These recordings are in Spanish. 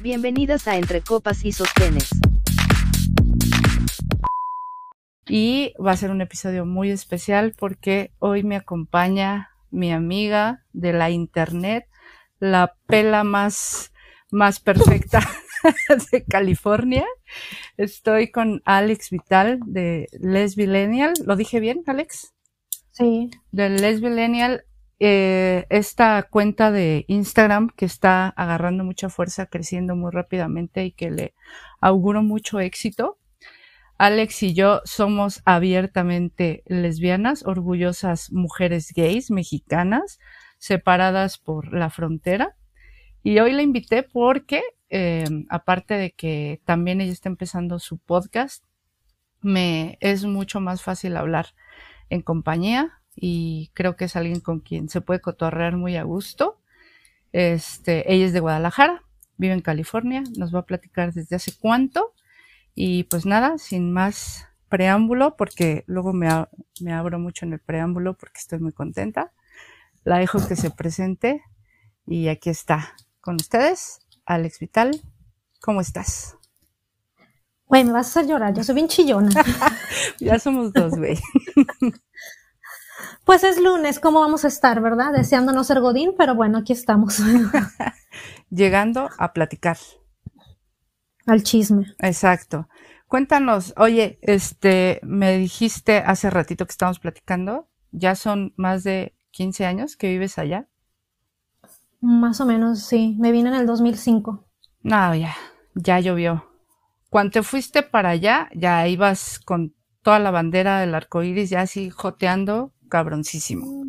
Bienvenidas a Entre Copas y Sostenes. Y va a ser un episodio muy especial porque hoy me acompaña mi amiga de la internet, la pela más, más perfecta de California. Estoy con Alex Vital de Lesbilenial. ¿Lo dije bien, Alex? Sí. De Lesbilenial eh, esta cuenta de Instagram que está agarrando mucha fuerza, creciendo muy rápidamente y que le auguro mucho éxito. Alex y yo somos abiertamente lesbianas, orgullosas mujeres gays mexicanas, separadas por la frontera. Y hoy la invité porque, eh, aparte de que también ella está empezando su podcast, me es mucho más fácil hablar en compañía, y creo que es alguien con quien se puede cotorrear muy a gusto. Este, ella es de Guadalajara, vive en California, nos va a platicar desde hace cuánto. Y pues nada, sin más preámbulo, porque luego me, me abro mucho en el preámbulo porque estoy muy contenta. La dejo que se presente y aquí está con ustedes, Alex Vital. ¿Cómo estás? Güey, me vas a hacer llorar, yo soy bien chillona. ya somos dos, güey. Pues es lunes, ¿cómo vamos a estar, verdad? Deseando no ser Godín, pero bueno, aquí estamos. Llegando a platicar. Al chisme. Exacto. Cuéntanos, oye, este, me dijiste hace ratito que estábamos platicando, ya son más de 15 años que vives allá. Más o menos, sí. Me vine en el 2005. No, ya, ya llovió. Cuando te fuiste para allá, ya ibas con toda la bandera del arco iris, ya así joteando cabroncísimo.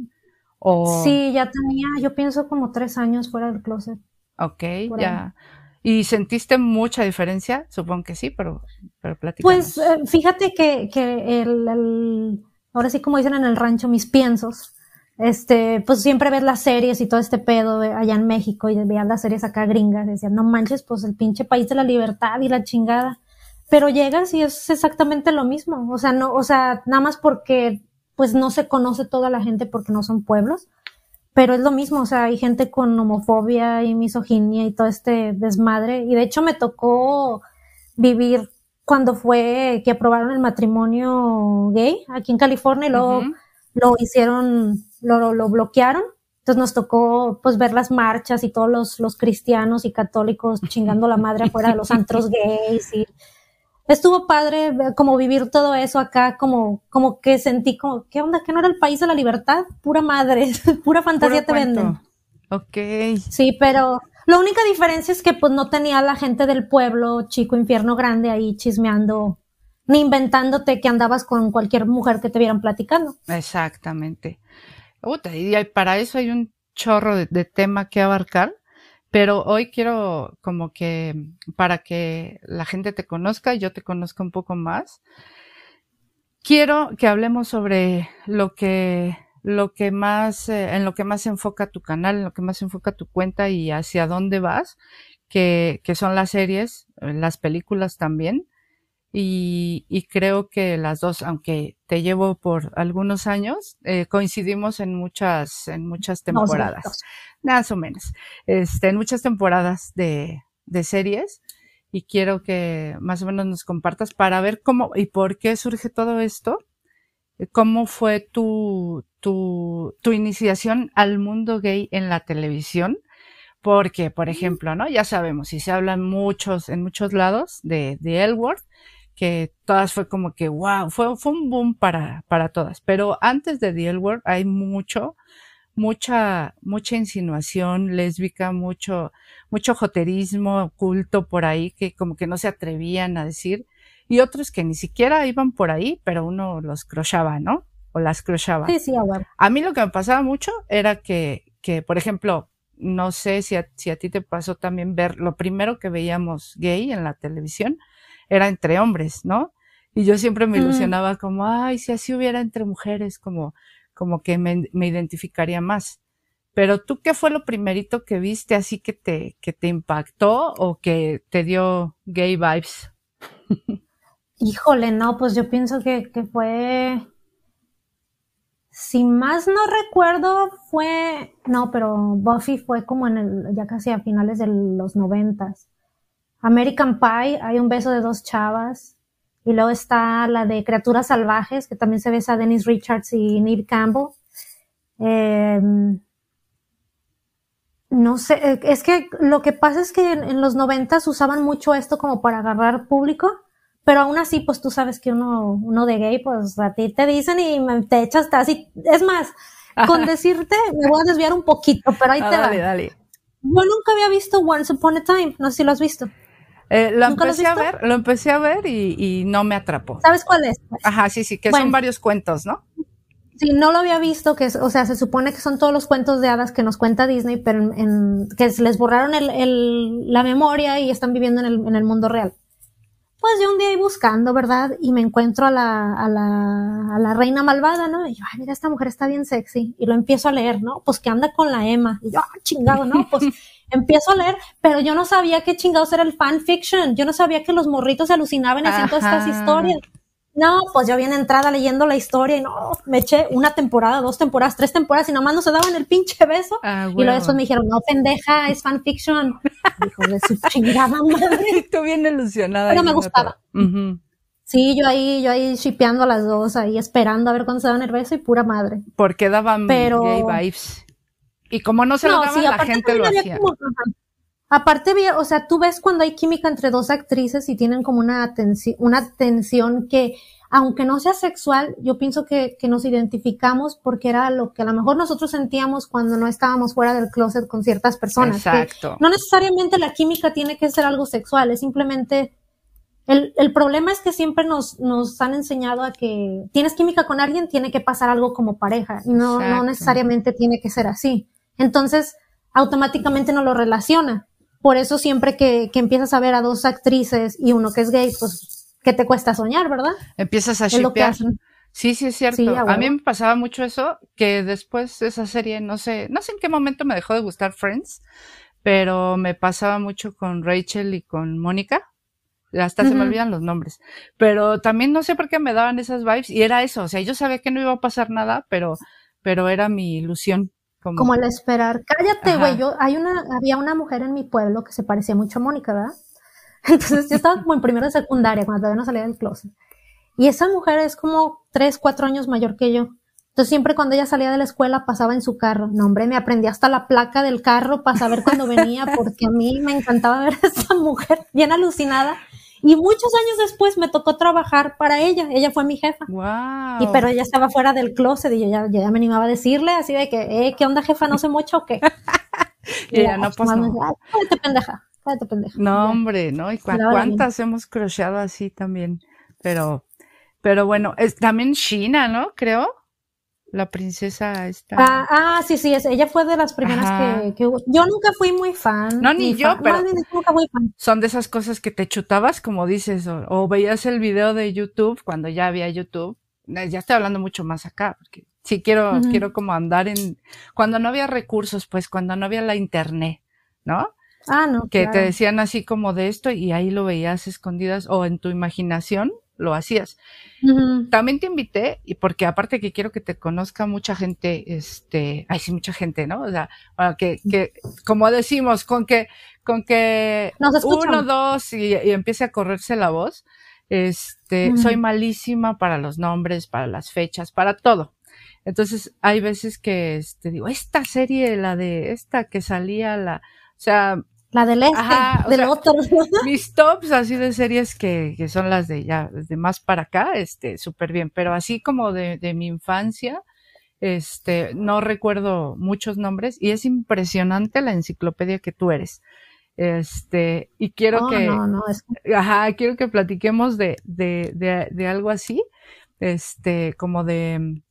O... Sí, ya tenía, yo pienso como tres años fuera del closet. Ok, ya. ¿Y sentiste mucha diferencia? Supongo que sí, pero, pero Pues eh, fíjate que, que el, el, ahora sí como dicen en el rancho, mis piensos, este, pues siempre ves las series y todo este pedo allá en México y veían las series acá gringas, decían, no manches, pues el pinche país de la libertad y la chingada. Pero llegas y es exactamente lo mismo. O sea, no, o sea, nada más porque pues no se conoce toda la gente porque no son pueblos, pero es lo mismo, o sea, hay gente con homofobia y misoginia y todo este desmadre, y de hecho me tocó vivir cuando fue que aprobaron el matrimonio gay aquí en California y luego lo hicieron, lo, lo bloquearon. Entonces nos tocó pues ver las marchas y todos los, los cristianos y católicos chingando la madre afuera de los antros gays y estuvo padre como vivir todo eso acá, como, como que sentí como, ¿qué onda? ¿Que no era el país de la libertad? Pura madre, pura fantasía te venden. Ok. Sí, pero la única diferencia es que pues no tenía la gente del pueblo, chico infierno grande ahí chismeando, ni inventándote que andabas con cualquier mujer que te vieran platicando. Exactamente. y para eso hay un chorro de tema que abarcar pero hoy quiero como que para que la gente te conozca y yo te conozca un poco más, quiero que hablemos sobre lo que lo que más eh, en lo que más enfoca tu canal, en lo que más enfoca tu cuenta y hacia dónde vas, que, que son las series, eh, las películas también. Y, y, creo que las dos, aunque te llevo por algunos años, eh, coincidimos en muchas, en muchas temporadas más o menos, este, en muchas temporadas de, de series y quiero que más o menos nos compartas para ver cómo y por qué surge todo esto, cómo fue tu, tu, tu iniciación al mundo gay en la televisión, porque, por ejemplo, ¿no? Ya sabemos, y se habla en muchos, en muchos lados de, de El que todas fue como que, wow, fue, fue un boom para, para todas. Pero antes de The L hay mucho, mucha, mucha insinuación lésbica, mucho, mucho joterismo oculto por ahí que como que no se atrevían a decir, y otros que ni siquiera iban por ahí, pero uno los crochaba, ¿no? O las crochaba. Sí, sí, a, a mí lo que me pasaba mucho era que, que por ejemplo, no sé si a, si a ti te pasó también ver, lo primero que veíamos gay en la televisión era entre hombres, ¿no? Y yo siempre me ilusionaba como, ay, si así hubiera entre mujeres, como, como que me, identificaría más. Pero tú, ¿qué fue lo primerito que viste así que te, que te impactó o que te dio gay vibes? Híjole, no, pues yo pienso que, que fue, si más no recuerdo, fue, no, pero Buffy fue como en el, ya casi a finales de los noventas. American Pie, hay un beso de dos chavas. Y luego está la de Criaturas Salvajes, que también se besa a Dennis Richards y Neve Campbell. Em, no sé, eh, es que lo que pasa es que en, los noventas usaban mucho esto como para agarrar público, pero aún así, pues tú sabes que uno, uno de gay, pues a ti te dicen y te echas así. Es más, con decirte, me voy a desviar un poquito, pero ahí ah, te dale, Dale. Yo nunca había visto Once Upon a Time, no sé si lo has visto. Eh, lo empecé a ver, lo empecé a ver y, no me atrapó. ¿Sabes cuál es? Ajá, sí, sí, que son varios cuentos, ¿no? Sí, no lo había visto, que es, o sea, se supone que son todos los cuentos de hadas que nos cuenta Disney, pero en, que les borraron el, el, la memoria y están viviendo en el, en el mundo real. Pues yo un día ahí buscando, ¿verdad? Y me encuentro a la, a la, a la reina malvada, ¿no? Y yo, ay, mira, esta mujer está bien sexy. Y lo empiezo a leer, ¿no? Pues que anda con la Emma. Y yo, ah, chingado, ¿no? Pues empiezo a leer, pero yo no sabía qué chingados era el fanfiction. Yo no sabía que los morritos se alucinaban haciendo estas historias. No, pues yo bien entrada leyendo la historia y no, me eché una temporada, dos temporadas, tres temporadas y nomás no se daban el pinche beso. Ah, y luego después me dijeron, no, pendeja, es fanfiction. Hijo de su chingada madre. Tú bien ilusionada. Pero me gustaba. Sí, yo ahí, yo ahí shipeando a las dos, ahí esperando a ver cuándo se daban el beso y pura madre. Porque daban Pero... gay vibes. Y como no se lo daban, la gente lo hacía. Aparte, o sea, tú ves cuando hay química entre dos actrices y tienen como una, atención, una tensión que, aunque no sea sexual, yo pienso que, que, nos identificamos porque era lo que a lo mejor nosotros sentíamos cuando no estábamos fuera del closet con ciertas personas. Exacto. no necesariamente la química tiene que ser algo sexual, es simplemente el, el, problema es que siempre nos, nos han enseñado a que tienes química con alguien, tiene que pasar algo como pareja y no, no necesariamente tiene que ser así. Entonces, automáticamente no lo relaciona. Por eso siempre que, que empiezas a ver a dos actrices y uno que es gay, pues, ¿qué te cuesta soñar, verdad? Empiezas a shipear. Sí, sí, es cierto. a mí me pasaba mucho eso, que después de esa serie, no sé, no sé en qué momento me dejó de gustar Friends, pero me pasaba mucho con Rachel y con Mónica. Hasta se me olvidan los nombres. Pero también no sé por qué me daban esas vibes y era eso. O sea, yo sabía que no iba a pasar nada, pero, pero era mi ilusión. Como, el esperar. Cállate, güey. Yo, hay una, había una mujer en mi pueblo que se parecía mucho a Mónica, ¿verdad? Entonces yo estaba como en primero de secundaria, cuando todavía no salía del closet. Y esa mujer es como tres, cuatro años mayor que yo. Entonces siempre cuando ella salía de la escuela pasaba en su carro. No, hombre, me aprendí hasta la placa del carro para saber cuándo venía, porque a mí me encantaba ver a esa mujer bien alucinada. Y muchos años después me tocó trabajar para ella. Ella fue mi jefa. Wow. Y pero ella estaba fuera del closet y yo ya, ya me animaba a decirle así de que, eh, ¿qué onda jefa? ¿No se mocha o qué? y ella no pasó. Cállate pendeja, cállate pendeja. No, hombre, ¿no? ¿Y cuántas hemos crocheado así también? Pero, pero bueno, es también China, ¿no? Creo la princesa esta. Ah, ah, sí, sí, ella fue de las primeras que, que, Yo nunca fui muy fan. No, ni, yo, pero nunca fui fan. son de esas cosas que te chutabas, como dices, o, veías el video de YouTube cuando ya había YouTube. Eh, ya estoy hablando mucho más acá, porque sí quiero, quiero como andar en, cuando no había recursos, pues cuando no había la internet, ¿no? Ah, no. Que te decían así como de esto y ahí lo veías escondidas o en tu imaginación lo hacías. También te invité, y porque aparte que quiero que te conozca mucha gente, este, ay sí, mucha gente, ¿no? O sea, que, que, como decimos, con que, con que uno, dos, y, empiece a correrse la voz, este, soy malísima para los nombres, para las fechas, para todo. Entonces, hay veces que, este, digo, esta serie, la de esta que salía, la, o sea, la del este, del otro. Mis tops así de series que, que son las de ya, de más para acá, este, súper bien. Pero así como de, de mi infancia, este, no recuerdo muchos nombres y es impresionante la enciclopedia que tú eres. Este, y quiero que, no, no, es... ajá, quiero que platiquemos de, de, de, de algo así, este, como de,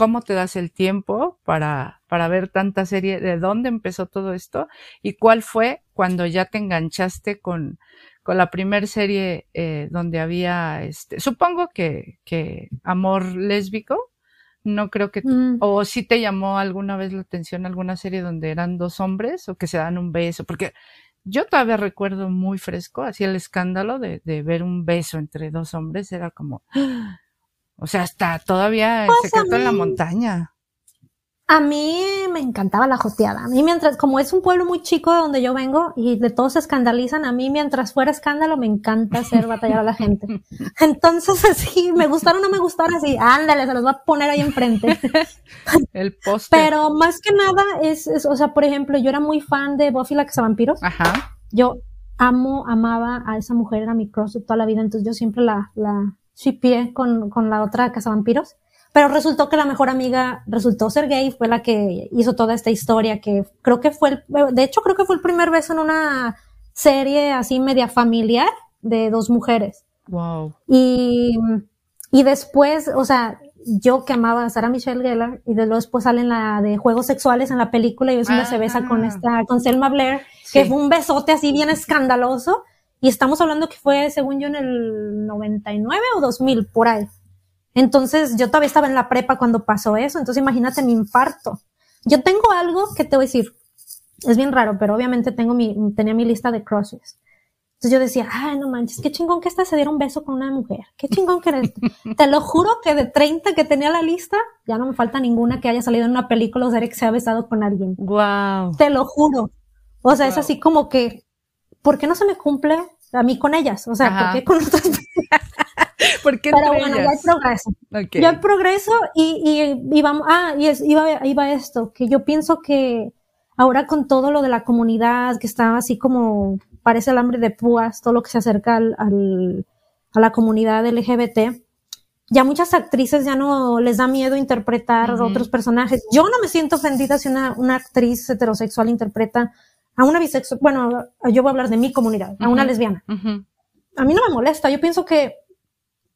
cómo te das el tiempo para, para ver tanta serie, de dónde empezó todo esto y cuál fue cuando ya te enganchaste con, con la primer serie eh, donde había, este, supongo que, que amor lésbico, no creo que, mm. o si te llamó alguna vez la atención alguna serie donde eran dos hombres o que se dan un beso, porque yo todavía recuerdo muy fresco, así el escándalo de, de ver un beso entre dos hombres, era como, o sea, está todavía el pues secreto en la montaña. A mí me encantaba la joteada. A mí mientras, como es un pueblo muy chico de donde yo vengo y de todos se escandalizan, a mí mientras fuera escándalo me encanta hacer batallar a la gente. Entonces así, me gustaron o no me gustaron así, ándale, se los voy a poner ahí enfrente. El poste. Pero más que nada es, es, o sea, por ejemplo, yo era muy fan de Buffy la Cazavampiros. Ajá. Yo amo, amaba a esa mujer, era mi cross de toda la vida, entonces yo siempre la, la shipié con, con la otra Cazavampiros. Pero resultó que la mejor amiga resultó ser gay, fue la que hizo toda esta historia, que creo que fue, el, de hecho creo que fue el primer beso en una serie así media familiar de dos mujeres. Wow. Y, y después, o sea, yo que amaba a Sarah Michelle Gellar, y de luego después sale en la de juegos sexuales en la película y es donde se besa con Ah. esta, con Selma Blair, Sí. que fue un besote así bien escandaloso. Y estamos hablando que fue, según yo, en el 99 o 2000, por ahí. Entonces, yo todavía estaba en la prepa cuando pasó eso. Entonces, imagínate mi infarto. Yo tengo algo que te voy a decir. Es bien raro, pero obviamente tengo mi, tenía mi lista de crushes. Entonces yo decía, ay, no manches, qué chingón que esta se diera un beso con una mujer. Qué chingón que eres. Te lo juro que de 30 que tenía la lista, ya no me falta ninguna que haya salido en una película o serie que se ha besado con alguien. Wow. Te lo juro. O sea, es así como que, ¿por qué no se me cumple a mí con ellas? O sea, Ajá. ¿por qué con otras? ¿Por qué Pero bueno, ya hay ellas? progreso. Ok. Ya hay progreso y, y, y vamos, ah, y es, iba, iba esto, que yo pienso que ahora con todo lo de la comunidad, que está así como parece el hambre de púas, todo lo que se acerca al, al- a la comunidad LGBT, ya muchas actrices ya no les da miedo interpretar Ujú. otros personajes. Yo no me siento ofendida si una, una actriz heterosexual interpreta a una bisexual, bueno, yo voy a hablar de mi comunidad, a una lesbiana a mí no me molesta. Yo pienso que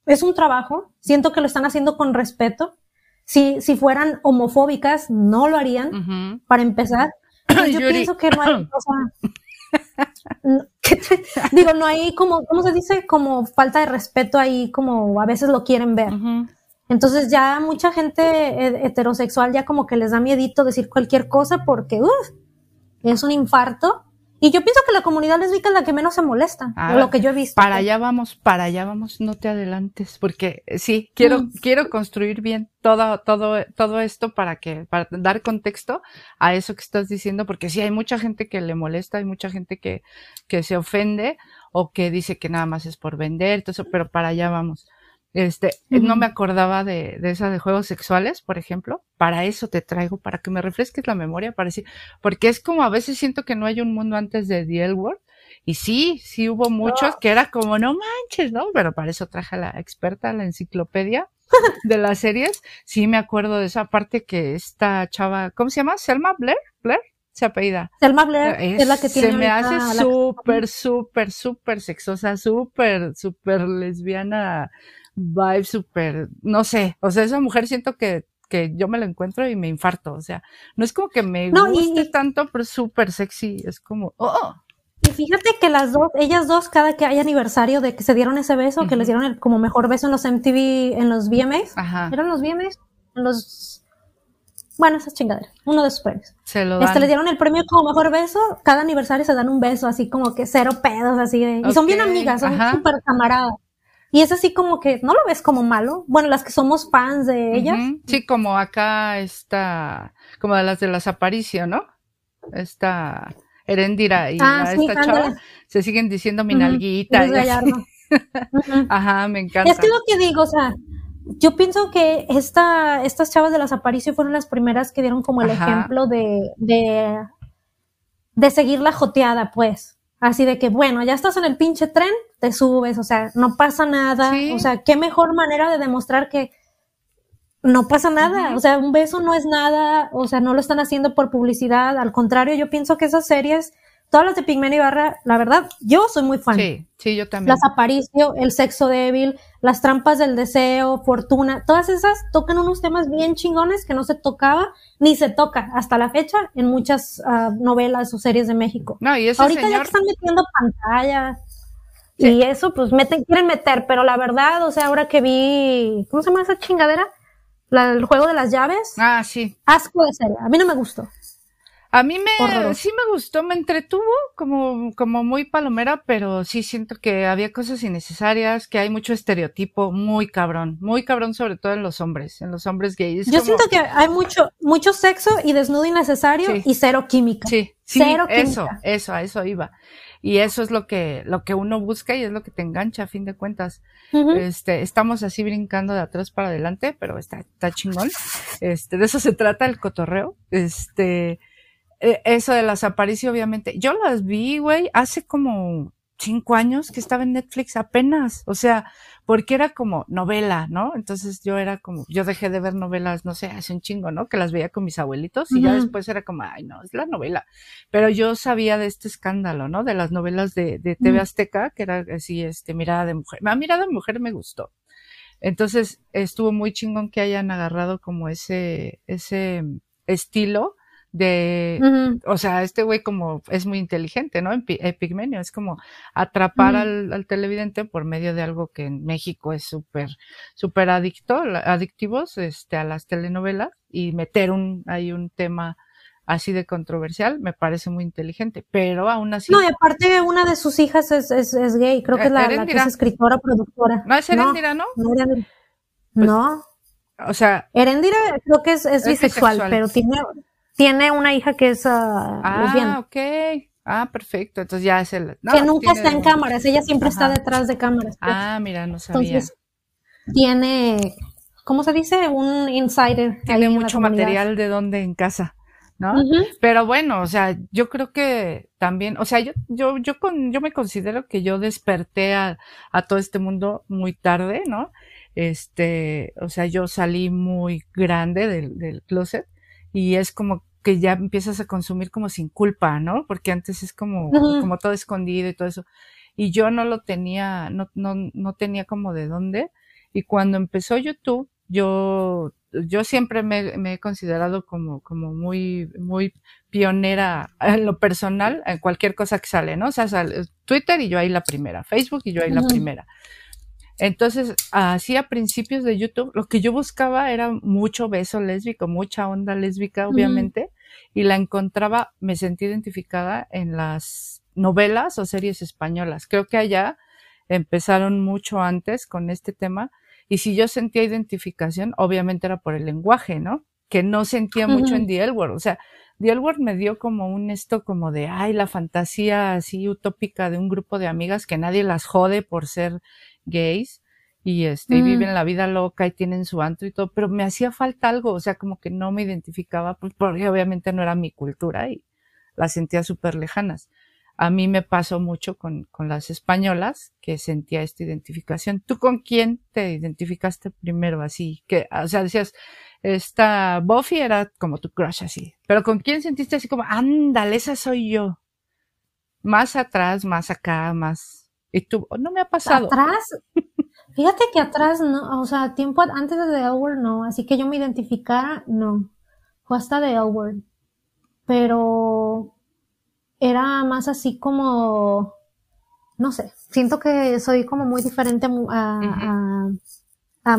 es un trabajo. Siento que lo están haciendo con respeto. Si, si fueran homofóbicas, no lo harían, para empezar. Yo Yuri. pienso que no hay, o sea, no- ¿qué te- digo, no hay como, ¿cómo se dice? Como falta de respeto ahí, como a veces lo quieren ver. Entonces ya mucha gente he- heterosexual ya como que les da miedito decir cualquier cosa porque, uff, es un infarto. Y yo pienso que la comunidad lésbica es la que menos se molesta, Ah, lo que yo he visto. Para allá vamos, para allá vamos, no te adelantes, porque eh, sí, quiero, Mm. quiero construir bien todo, todo, todo esto para que, para dar contexto a eso que estás diciendo, porque sí hay mucha gente que le molesta, hay mucha gente que, que se ofende o que dice que nada más es por vender, todo eso, pero para allá vamos. Este, eh, no me acordaba de, de esa de juegos sexuales, por ejemplo. Para eso te traigo, para que me refresques la memoria, para decir, porque es como a veces siento que no hay un mundo antes de The L Word. Y sí, sí hubo muchos que era como, no manches, ¿no? Pero para eso traje a la experta, la enciclopedia de las series. Sí me acuerdo de esa parte que esta chava, ¿cómo se llama? Selma Blair, Blair, se apellida. Selma Blair es, la que tiene se me hace súper, súper, súper sexosa, súper, súper lesbiana, vibe, súper, no sé, o sea, esa mujer siento que, que yo me la encuentro y me infarto, o sea, no es como que me No, guste y- tanto, pero súper sexy, es como, oh, Y fíjate que las dos, ellas dos, cada que hay aniversario de que se dieron ese beso, que les dieron el como mejor beso en los MTV, en los VMAs, ajá, ¿eran los VMAs? En los, bueno, esas chingaderas, uno de sus premios. se lo dan. Este, les dieron el premio como mejor beso, cada aniversario se dan un beso, así como que cero pedos, así de, y son bien amigas, son súper camaradas. Y es así como que, no lo ves como malo. Bueno, las que somos fans de ellas, Sí, como acá está, como de las de las Aparicio, ¿no? Esta Erendira y Ah, sí, esta chava se siguen diciendo mi Ujú, nalguita. Luis y así. Gallardo. Ujú. Ajá, me encanta. Es que lo que digo, o sea, yo pienso que esta, estas chavas de las Aparicio fueron las primeras que dieron como el Ajá. ejemplo de, de, de seguir la joteada, pues. Así de que, bueno, ya estás en el pinche tren, te subes, o sea, no pasa nada. Sí. O sea, qué mejor manera de demostrar que no pasa nada. O sea, un beso no es nada, o sea, no lo están haciendo por publicidad. Al contrario, yo pienso que esas series, todas las de Pigmeno y Barra, la verdad, yo soy muy fan. Sí, sí, yo también. Las Aparicio, El Sexo Débil, Las Trampas del Deseo, Fortuna, todas esas tocan unos temas bien chingones que no se tocaba ni se toca hasta la fecha en muchas ah, novelas o series de México. No, y ese Ahorita ya señor, que están metiendo pantallas Sí. y eso, pues meten, quieren meter, pero la verdad, o sea, ahora que vi, ¿cómo se llama esa chingadera? La, el juego de las llaves, ah, sí. asco de serie, a mí no me gustó. A mí me, sí me gustó, me entretuvo como, como muy palomera, pero sí siento que había cosas innecesarias, que hay mucho estereotipo muy cabrón, muy cabrón sobre todo en los hombres, en los hombres gays. Yo siento que hay mucho, mucho sexo y desnudo innecesario y cero química. Sí, sí, cero eso, eso, a eso iba. Y eso es lo que, lo que uno busca y es lo que te engancha a fin de cuentas. Este, estamos así brincando de atrás para adelante, pero está, está chingón. Este, de eso se trata el cotorreo. Este, eh, eso de las apariciones, obviamente. Yo las vi, güey, hace como cinco años que estaba en Netflix apenas. O sea, porque era como novela, ¿no? Entonces yo era como, yo dejé de ver novelas, no sé, hace un chingo, ¿no? Que las veía con mis abuelitos y ya después era como, ay, no, es la novela. Pero yo sabía de este escándalo, ¿no? De las novelas de, de TV Azteca, que era así, este, Mirada de Mujer. A Mirada de Mujer me gustó. Entonces estuvo muy chingón que hayan agarrado como ese, ese estilo de, o sea, este güey como es muy inteligente, ¿no? Epigmenio es como atrapar al, televidente por medio de algo que en México es súper, súper adicto, adictivos, este, a las telenovelas y meter un, ahí un tema así de controversial, me parece muy inteligente, pero aún así. No, y aparte una de sus hijas es, es, es gay, creo que es la, la, que es escritora, productora. No, es Erendira, ¿no? No, no. Pues, no. O sea. Erendira creo que es, es, bisexual, pero tiene, tiene una hija que es uh, ah, ok. Ah, perfecto. Entonces ya es el. que nunca está en cámaras, ella siempre está detrás de cámaras. Pues. Ah, mira, no sabía. Entonces, tiene, ¿cómo se dice? Un insider. Tiene mucho material de dónde en casa. ¿no? Pero bueno, o sea, yo creo que también, o sea, yo, yo, yo con, yo me considero que yo desperté a, a todo este mundo muy tarde, ¿no? Este, o sea, yo salí muy grande del, del closet y es como que ya empiezas a consumir como sin culpa, ¿no? Porque antes es como, como todo escondido y todo eso. Y yo no lo tenía, no, no, no tenía como de dónde. Y cuando empezó YouTube, yo, yo siempre me, me, he considerado como, como muy, muy pionera en lo personal, en cualquier cosa que sale, ¿no? O sea, sale Twitter y yo ahí la primera, Facebook y yo ahí la primera. Entonces, así a principios de YouTube, lo que yo buscaba era mucho beso lésbico, mucha onda lésbica, obviamente, y la encontraba, me sentí identificada en las novelas o series españolas. Creo que allá empezaron mucho antes con este tema, y si yo sentía identificación, obviamente era por el lenguaje, ¿no? Que no sentía mucho en The L O sea, The L me dio como un esto como de, ay, la fantasía así utópica de un grupo de amigas que nadie las jode por ser gays y este, mm. viven la vida loca y tienen su antro y todo, pero me hacía falta algo, o sea, como que no me identificaba, pues porque obviamente no era mi cultura y las sentía súper lejanas. A mí me pasó mucho con, con las españolas que sentía esta identificación. ¿Tú con quién te identificaste primero así? Que, o sea, decías, esta Buffy era como tu crush así, pero ¿con quién sentiste así como, ándale, esa soy yo? Más atrás, más acá, más tú, no me ha pasado. Atrás, fíjate que atrás no, o sea, tiempo antes de The no, así que yo me identificara, no. Fue hasta The L Pero era más así como, no sé, siento que soy como muy diferente a, a,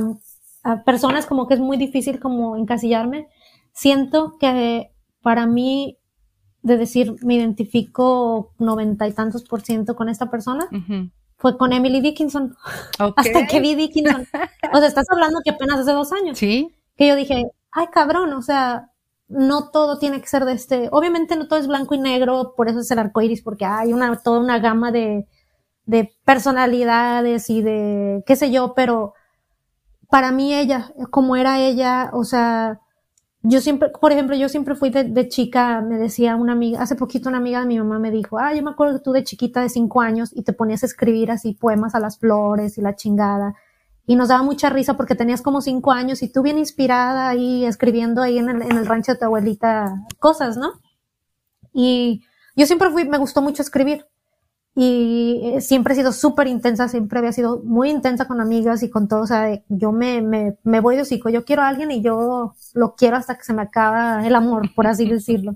a, personas como que es muy difícil como encasillarme. Siento que para mí de decir me identifico noventa y tantos por ciento con esta persona, fue con Emily Dickinson. Hasta que vi Dickinson. O sea, estás hablando que apenas hace dos años. Sí. Que yo dije, ay cabrón, o sea, no todo tiene que ser de este, obviamente no todo es blanco y negro, por eso es el arco iris, porque hay una, toda una gama de, de personalidades y de qué sé yo, pero para mí ella, como era ella, o sea, yo siempre, por ejemplo, yo siempre fui de, chica, me decía una amiga, hace poquito una amiga de mi mamá me dijo, ah, yo me acuerdo que tú de chiquita de cinco años y te ponías a escribir así poemas a las flores y la chingada. Y nos daba mucha risa porque tenías como cinco años y tú bien inspirada ahí escribiendo ahí en el, en el rancho de tu abuelita cosas, ¿no? Y yo siempre fui, me gustó mucho escribir y eh, siempre he sido súper intensa, siempre había sido muy intensa con amigas y con todo, o sea, yo me, me, me voy de hocico, yo quiero a alguien y yo lo quiero hasta que se me acaba el amor, por así decirlo.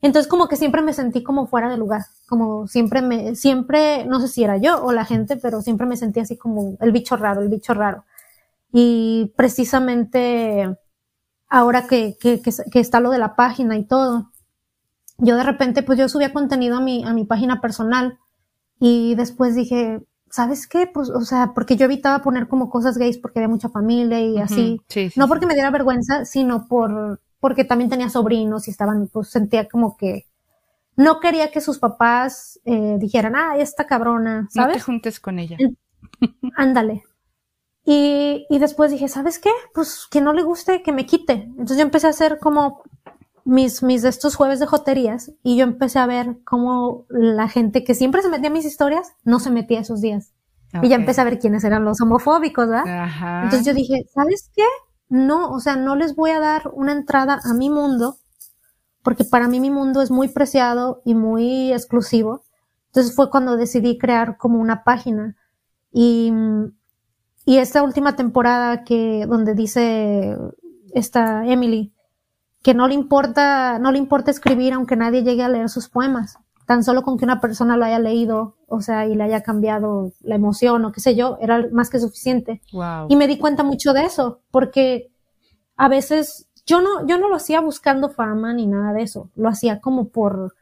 Entonces como que siempre me sentí como fuera de lugar, como siempre me, siempre, no sé si era yo o la gente, pero siempre me sentí así como el bicho raro, el bicho raro. Y precisamente ahora que, que, que, que está lo de la página y todo, yo de repente, pues yo subía contenido a mi, a mi página personal y después dije, ¿sabes qué? Pues, o sea, porque yo evitaba poner como cosas gays porque había mucha familia y así. no porque me diera vergüenza, sino por, porque también tenía sobrinos y estaban, pues sentía como que no quería que sus papás eh, dijeran, ah, esta cabrona, ¿sabes? No te juntes con ella. Ándale. Y, y después dije, ¿sabes qué? Pues que no le guste, que me quite. Entonces yo empecé a hacer como mis, mis estos jueves de joterías y yo empecé a ver cómo la gente que siempre se metía en mis historias no se metía esos días. Y ya empecé a ver quiénes eran los homofóbicos, ¿verdad? Entonces yo dije, ¿sabes qué? No, o sea, no les voy a dar una entrada a mi mundo porque para mí mi mundo es muy preciado y muy exclusivo. Entonces fue cuando decidí crear como una página y, y esta última temporada que, donde dice esta Emily, que no le importa, no le importa escribir aunque nadie llegue a leer sus poemas. Tan solo con que una persona lo haya leído, o sea, y le haya cambiado la emoción o qué sé yo, era más que suficiente. Y me di cuenta mucho de eso, porque a veces yo no, yo no lo hacía buscando fama ni nada de eso. Lo hacía como por,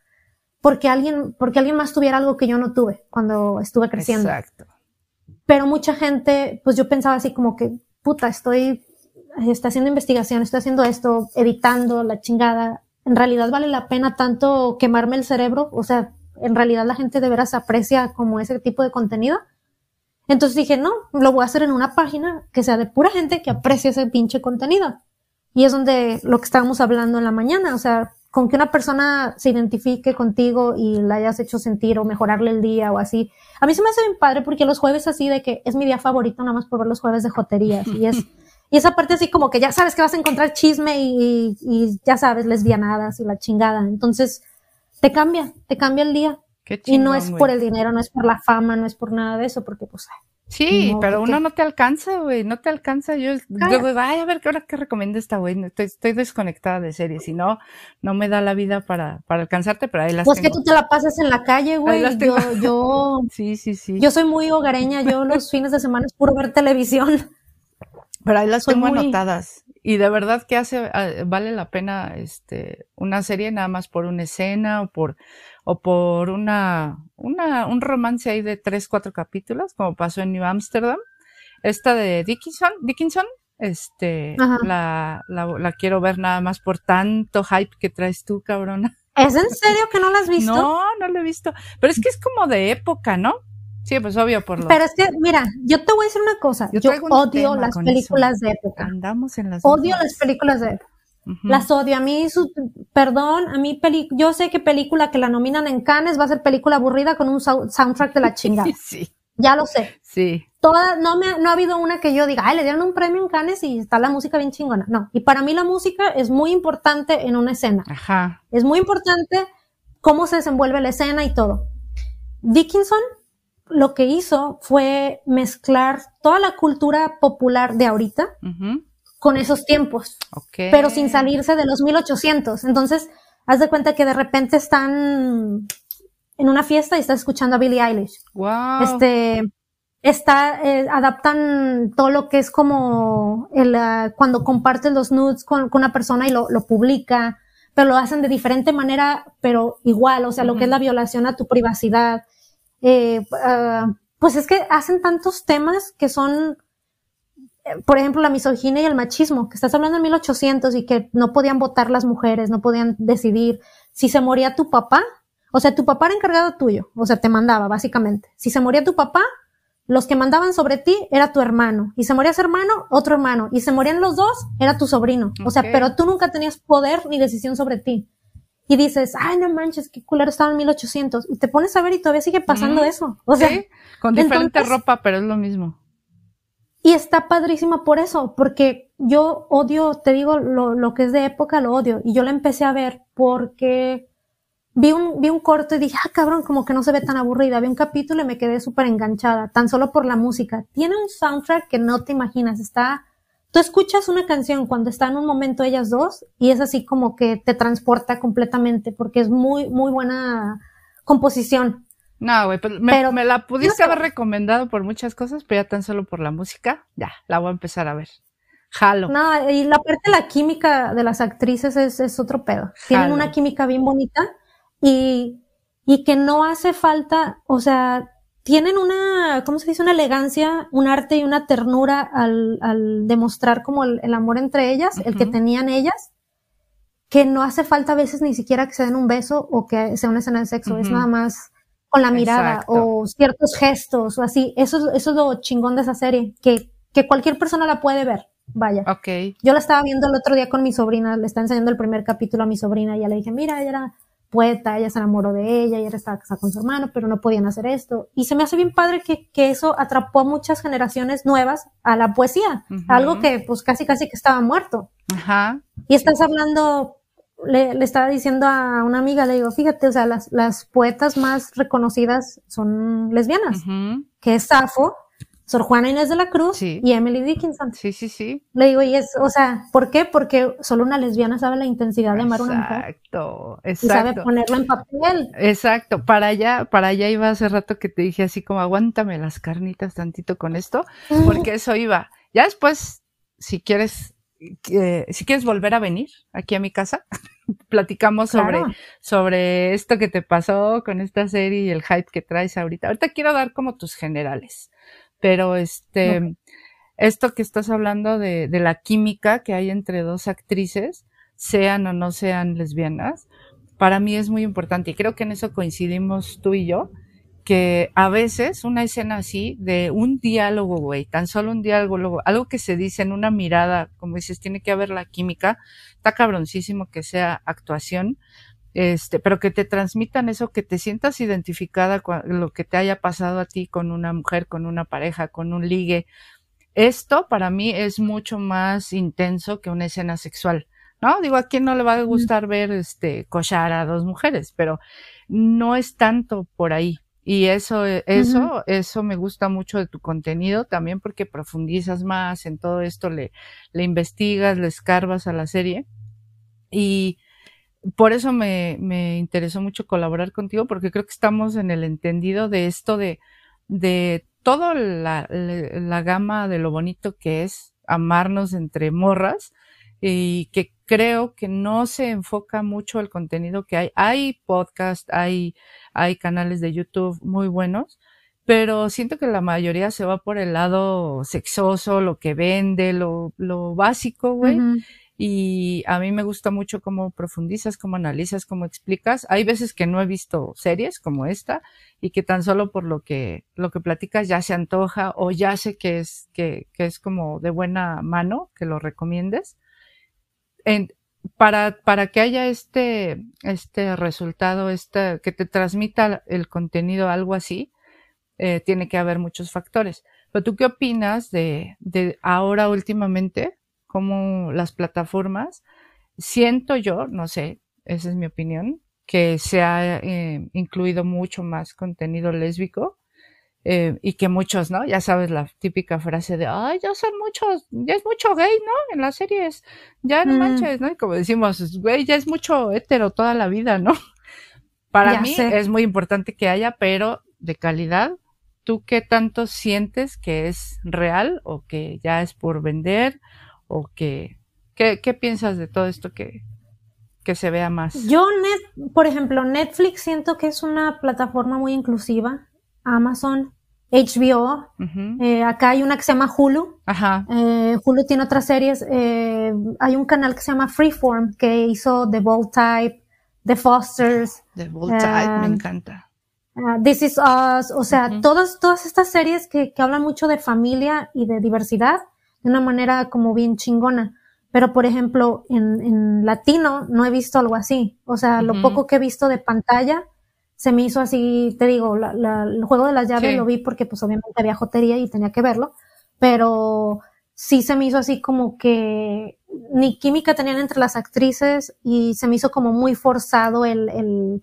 porque alguien, porque alguien más tuviera algo que yo no tuve cuando estuve creciendo. Exacto. Pero mucha gente, pues yo pensaba así como que, puta, estoy está haciendo investigación, estoy haciendo esto, editando la chingada, ¿en realidad vale la pena tanto quemarme el cerebro? O sea, ¿en realidad la gente de veras aprecia como ese tipo de contenido? Entonces dije, no, lo voy a hacer en una página que sea de pura gente que aprecie ese pinche contenido. Y es donde lo que estábamos hablando en la mañana, o sea, con que una persona se identifique contigo y la hayas hecho sentir o mejorarle el día o así. A mí se me hace bien padre porque los jueves así de que es mi día favorito nada más por ver los jueves de joterías y es Y esa parte así como que ya sabes que vas a encontrar chisme y, ya sabes, lesbianadas y la chingada. Entonces, te cambia, te cambia el día. y no es por el dinero, no es por la fama, no es por nada de eso, porque pues... Sí, pero uno no te alcanza, güey, no te alcanza. Yo, yo ay, a ver qué hora que recomienda esta güey. Estoy, estoy, desconectada de series, si no, no me da la vida para, para alcanzarte, pero ahí las Pues que tú te la pasas en la calle, güey. Yo, yo, sí, sí, sí. Yo soy muy hogareña, yo los fines de semana es puro ver televisión. Pero ahí las tengo anotadas. Y de verdad que hace, ah, vale la pena este, una serie nada más por una escena o por, o por una, una, un romance ahí de tres, cuatro capítulos, como pasó en New Amsterdam. Esta de Dickinson, Dickinson, este, la, la, la, quiero ver nada más por tanto hype que traes tú, cabrona. ¿Es en serio que no la has visto? No, no la he visto. Pero es que es como de época, ¿no? Sí, pues obvio por lo. Pero es que, mira, yo te voy a decir una cosa. Yo, odio las películas de época. Andamos en las. Odio las películas de época. Las odio. A mí, su, perdón, a mí, peli, yo sé que película que la nominan en Cannes va a ser película aburrida con un soundtrack de la chingada. sí. Ya lo sé. Sí. Toda, no me, no ha habido una que yo diga, ay, le dieron un premio en Cannes y está la música bien chingona. No. Y para mí la música es muy importante en una escena. Ajá. Es muy importante cómo se desenvuelve la escena y todo. Dickinson lo que hizo fue mezclar toda la cultura popular de ahorita con esos tiempos, pero sin salirse de los 1800. Entonces, haz de cuenta que de repente están en una fiesta y estás escuchando a Billie Eilish. Wow. Este, está, eh, adaptan todo lo que es como el, uh, cuando compartes los nudes con, con, una persona y lo, lo publica, pero lo hacen de diferente manera, pero igual, o sea, lo que es la violación a tu privacidad eh, uh, pues es que hacen tantos temas que son, eh, por ejemplo, la misoginia y el machismo, que estás hablando en 1800 y que no podían votar las mujeres, no podían decidir si se moría tu papá, o sea, tu papá era encargado tuyo, o sea, te mandaba, básicamente. Si se moría tu papá, los que mandaban sobre ti era tu hermano. Y se moría ese hermano, otro hermano. Y se morían los dos, era tu sobrino. O sea, pero tú nunca tenías poder ni decisión sobre ti y dices, ay, no manches, qué culero estaba en 1800. Y te pones a ver y todavía sigue pasando eso. O sea, ¿Sí? con diferente ropa, pero es lo mismo. Y está padrísima por eso, porque yo odio, te digo, lo, lo que es de época lo odio. Y yo la empecé a ver porque vi un, vi un corto y dije, ah, cabrón, como que no se ve tan aburrida. Vi un capítulo y me quedé súper enganchada, tan solo por la música. Tiene un soundtrack que no te imaginas, está Tú escuchas una canción cuando están en un momento ellas dos y es así como que te transporta completamente porque es muy, muy buena composición. No, güey, pues me, me, la pudiste haber recomendado por muchas cosas, pero ya tan solo por la música, ya, la voy a empezar a ver. Jalo. No, y la parte de la química de las actrices es, es otro pedo. Tienen una química bien bonita, y, y que no hace falta, o sea, tienen una, ¿cómo se dice? Una elegancia, un arte y una ternura al, al demostrar como el, el, amor entre ellas, el que tenían ellas, que no hace falta a veces ni siquiera que se den un beso o que sea una escena de sexo, es nada más con la mirada Exacto. o ciertos gestos o así. Eso, es- eso es lo chingón de esa serie, que, que cualquier persona la puede ver. Vaya. Ok. Yo la estaba viendo el otro día con mi sobrina, le estaba enseñando el primer capítulo a mi sobrina y ya le dije, mira, ella era poeta, ella se enamoró de ella, ella estaba casada con su hermano, pero no podían hacer esto. Y se me hace bien padre que, que eso atrapó a muchas generaciones nuevas a la poesía, algo que pues casi casi que estaba muerto. Ajá. Y estás hablando, le, le estaba diciendo a una amiga, le digo, fíjate, o sea, las, las poetas más reconocidas son lesbianas, que es Safo, Sor Juana Inés de la Cruz Sí. y Emily Dickinson. Sí, sí, sí. Le digo, y es, o sea, ¿por qué? Porque solo una lesbiana sabe la intensidad de amar a una mujer Exacto, y sabe exacto. ponerlo en papel. Exacto, para allá, para allá iba hace rato que te dije así como aguántame las carnitas tantito con esto, porque eso iba. Ya después, si quieres, eh, si quieres volver a venir aquí a mi casa, platicamos sobre, sobre esto que te pasó con esta serie y el hype que traes ahorita. Ahorita quiero dar como tus generales, pero este, esto que estás hablando de, de la química que hay entre dos actrices, sean o no sean lesbianas, para mí es muy importante y creo que en eso coincidimos tú y yo, que a veces una escena así de un diálogo, güey, tan solo un diálogo, algo que se dice en una mirada, como dices, tiene que haber la química, está cabroncísimo que sea actuación, este, pero que te transmitan eso, que te sientas identificada con lo que te haya pasado a ti con una mujer, con una pareja, con un ligue. Esto para mí es mucho más intenso que una escena sexual. ¿No? Digo, a quién no le va a gustar ver este cochar a dos mujeres, pero no es tanto por ahí. Y eso, eso, eso me gusta mucho de tu contenido también porque profundizas más en todo esto, le, le investigas, le escarbas a la serie. Y por eso me, me interesó mucho colaborar contigo porque creo que estamos en el entendido de esto de, de toda la, la, gama de lo bonito que es amarnos entre morras y que creo que no se enfoca mucho el contenido que hay. Hay podcast, hay, hay canales de YouTube muy buenos, pero siento que la mayoría se va por el lado sexoso, lo que vende, lo, lo básico, güey. Y a mí me gusta mucho cómo profundizas, cómo analizas, cómo explicas. Hay veces que no he visto series como esta y que tan solo por lo que, lo que platicas ya se antoja o ya sé que es, que, que es como de buena mano que lo recomiendes en, para, para que haya este, este resultado, este, que te transmita el contenido, algo así, eh, tiene que haber muchos factores. Pero tú qué opinas de, de ahora últimamente, como las plataformas, siento yo, no sé, esa es mi opinión, que se ha eh, incluido mucho más contenido lésbico eh, y que muchos, ¿no? Ya sabes la típica frase de, ay, ya son muchos, ya es mucho gay, ¿no? En las series, ya no mm. manches, ¿no? Y como decimos, güey, ya es mucho hetero toda la vida, ¿no? Para ya mí sé. es muy importante que haya, pero de calidad. ¿Tú qué tanto sientes que es real o que ya es por vender o que, qué, qué piensas de todo esto que, que se vea más? Yo, net, por ejemplo, Netflix siento que es una plataforma muy inclusiva. Amazon, HBO. Uh -huh. eh, acá hay una que se llama Hulu. Ajá. Eh, Hulu tiene otras series. Eh, hay un canal que se llama Freeform que hizo The Bold Type, The Fosters. The Bold Type, me encanta. Uh, This Is Us. O sea, uh -huh. todas, todas estas series que, que hablan mucho de familia y de diversidad de una manera como bien chingona. Pero, por ejemplo, en, en latino no he visto algo así. O sea, uh -huh. lo poco que he visto de pantalla se me hizo así, te digo, la, la, el juego de las llaves sí. lo vi porque pues obviamente había jotería y tenía que verlo, pero sí se me hizo así como que ni química tenían entre las actrices y se me hizo como muy forzado el, el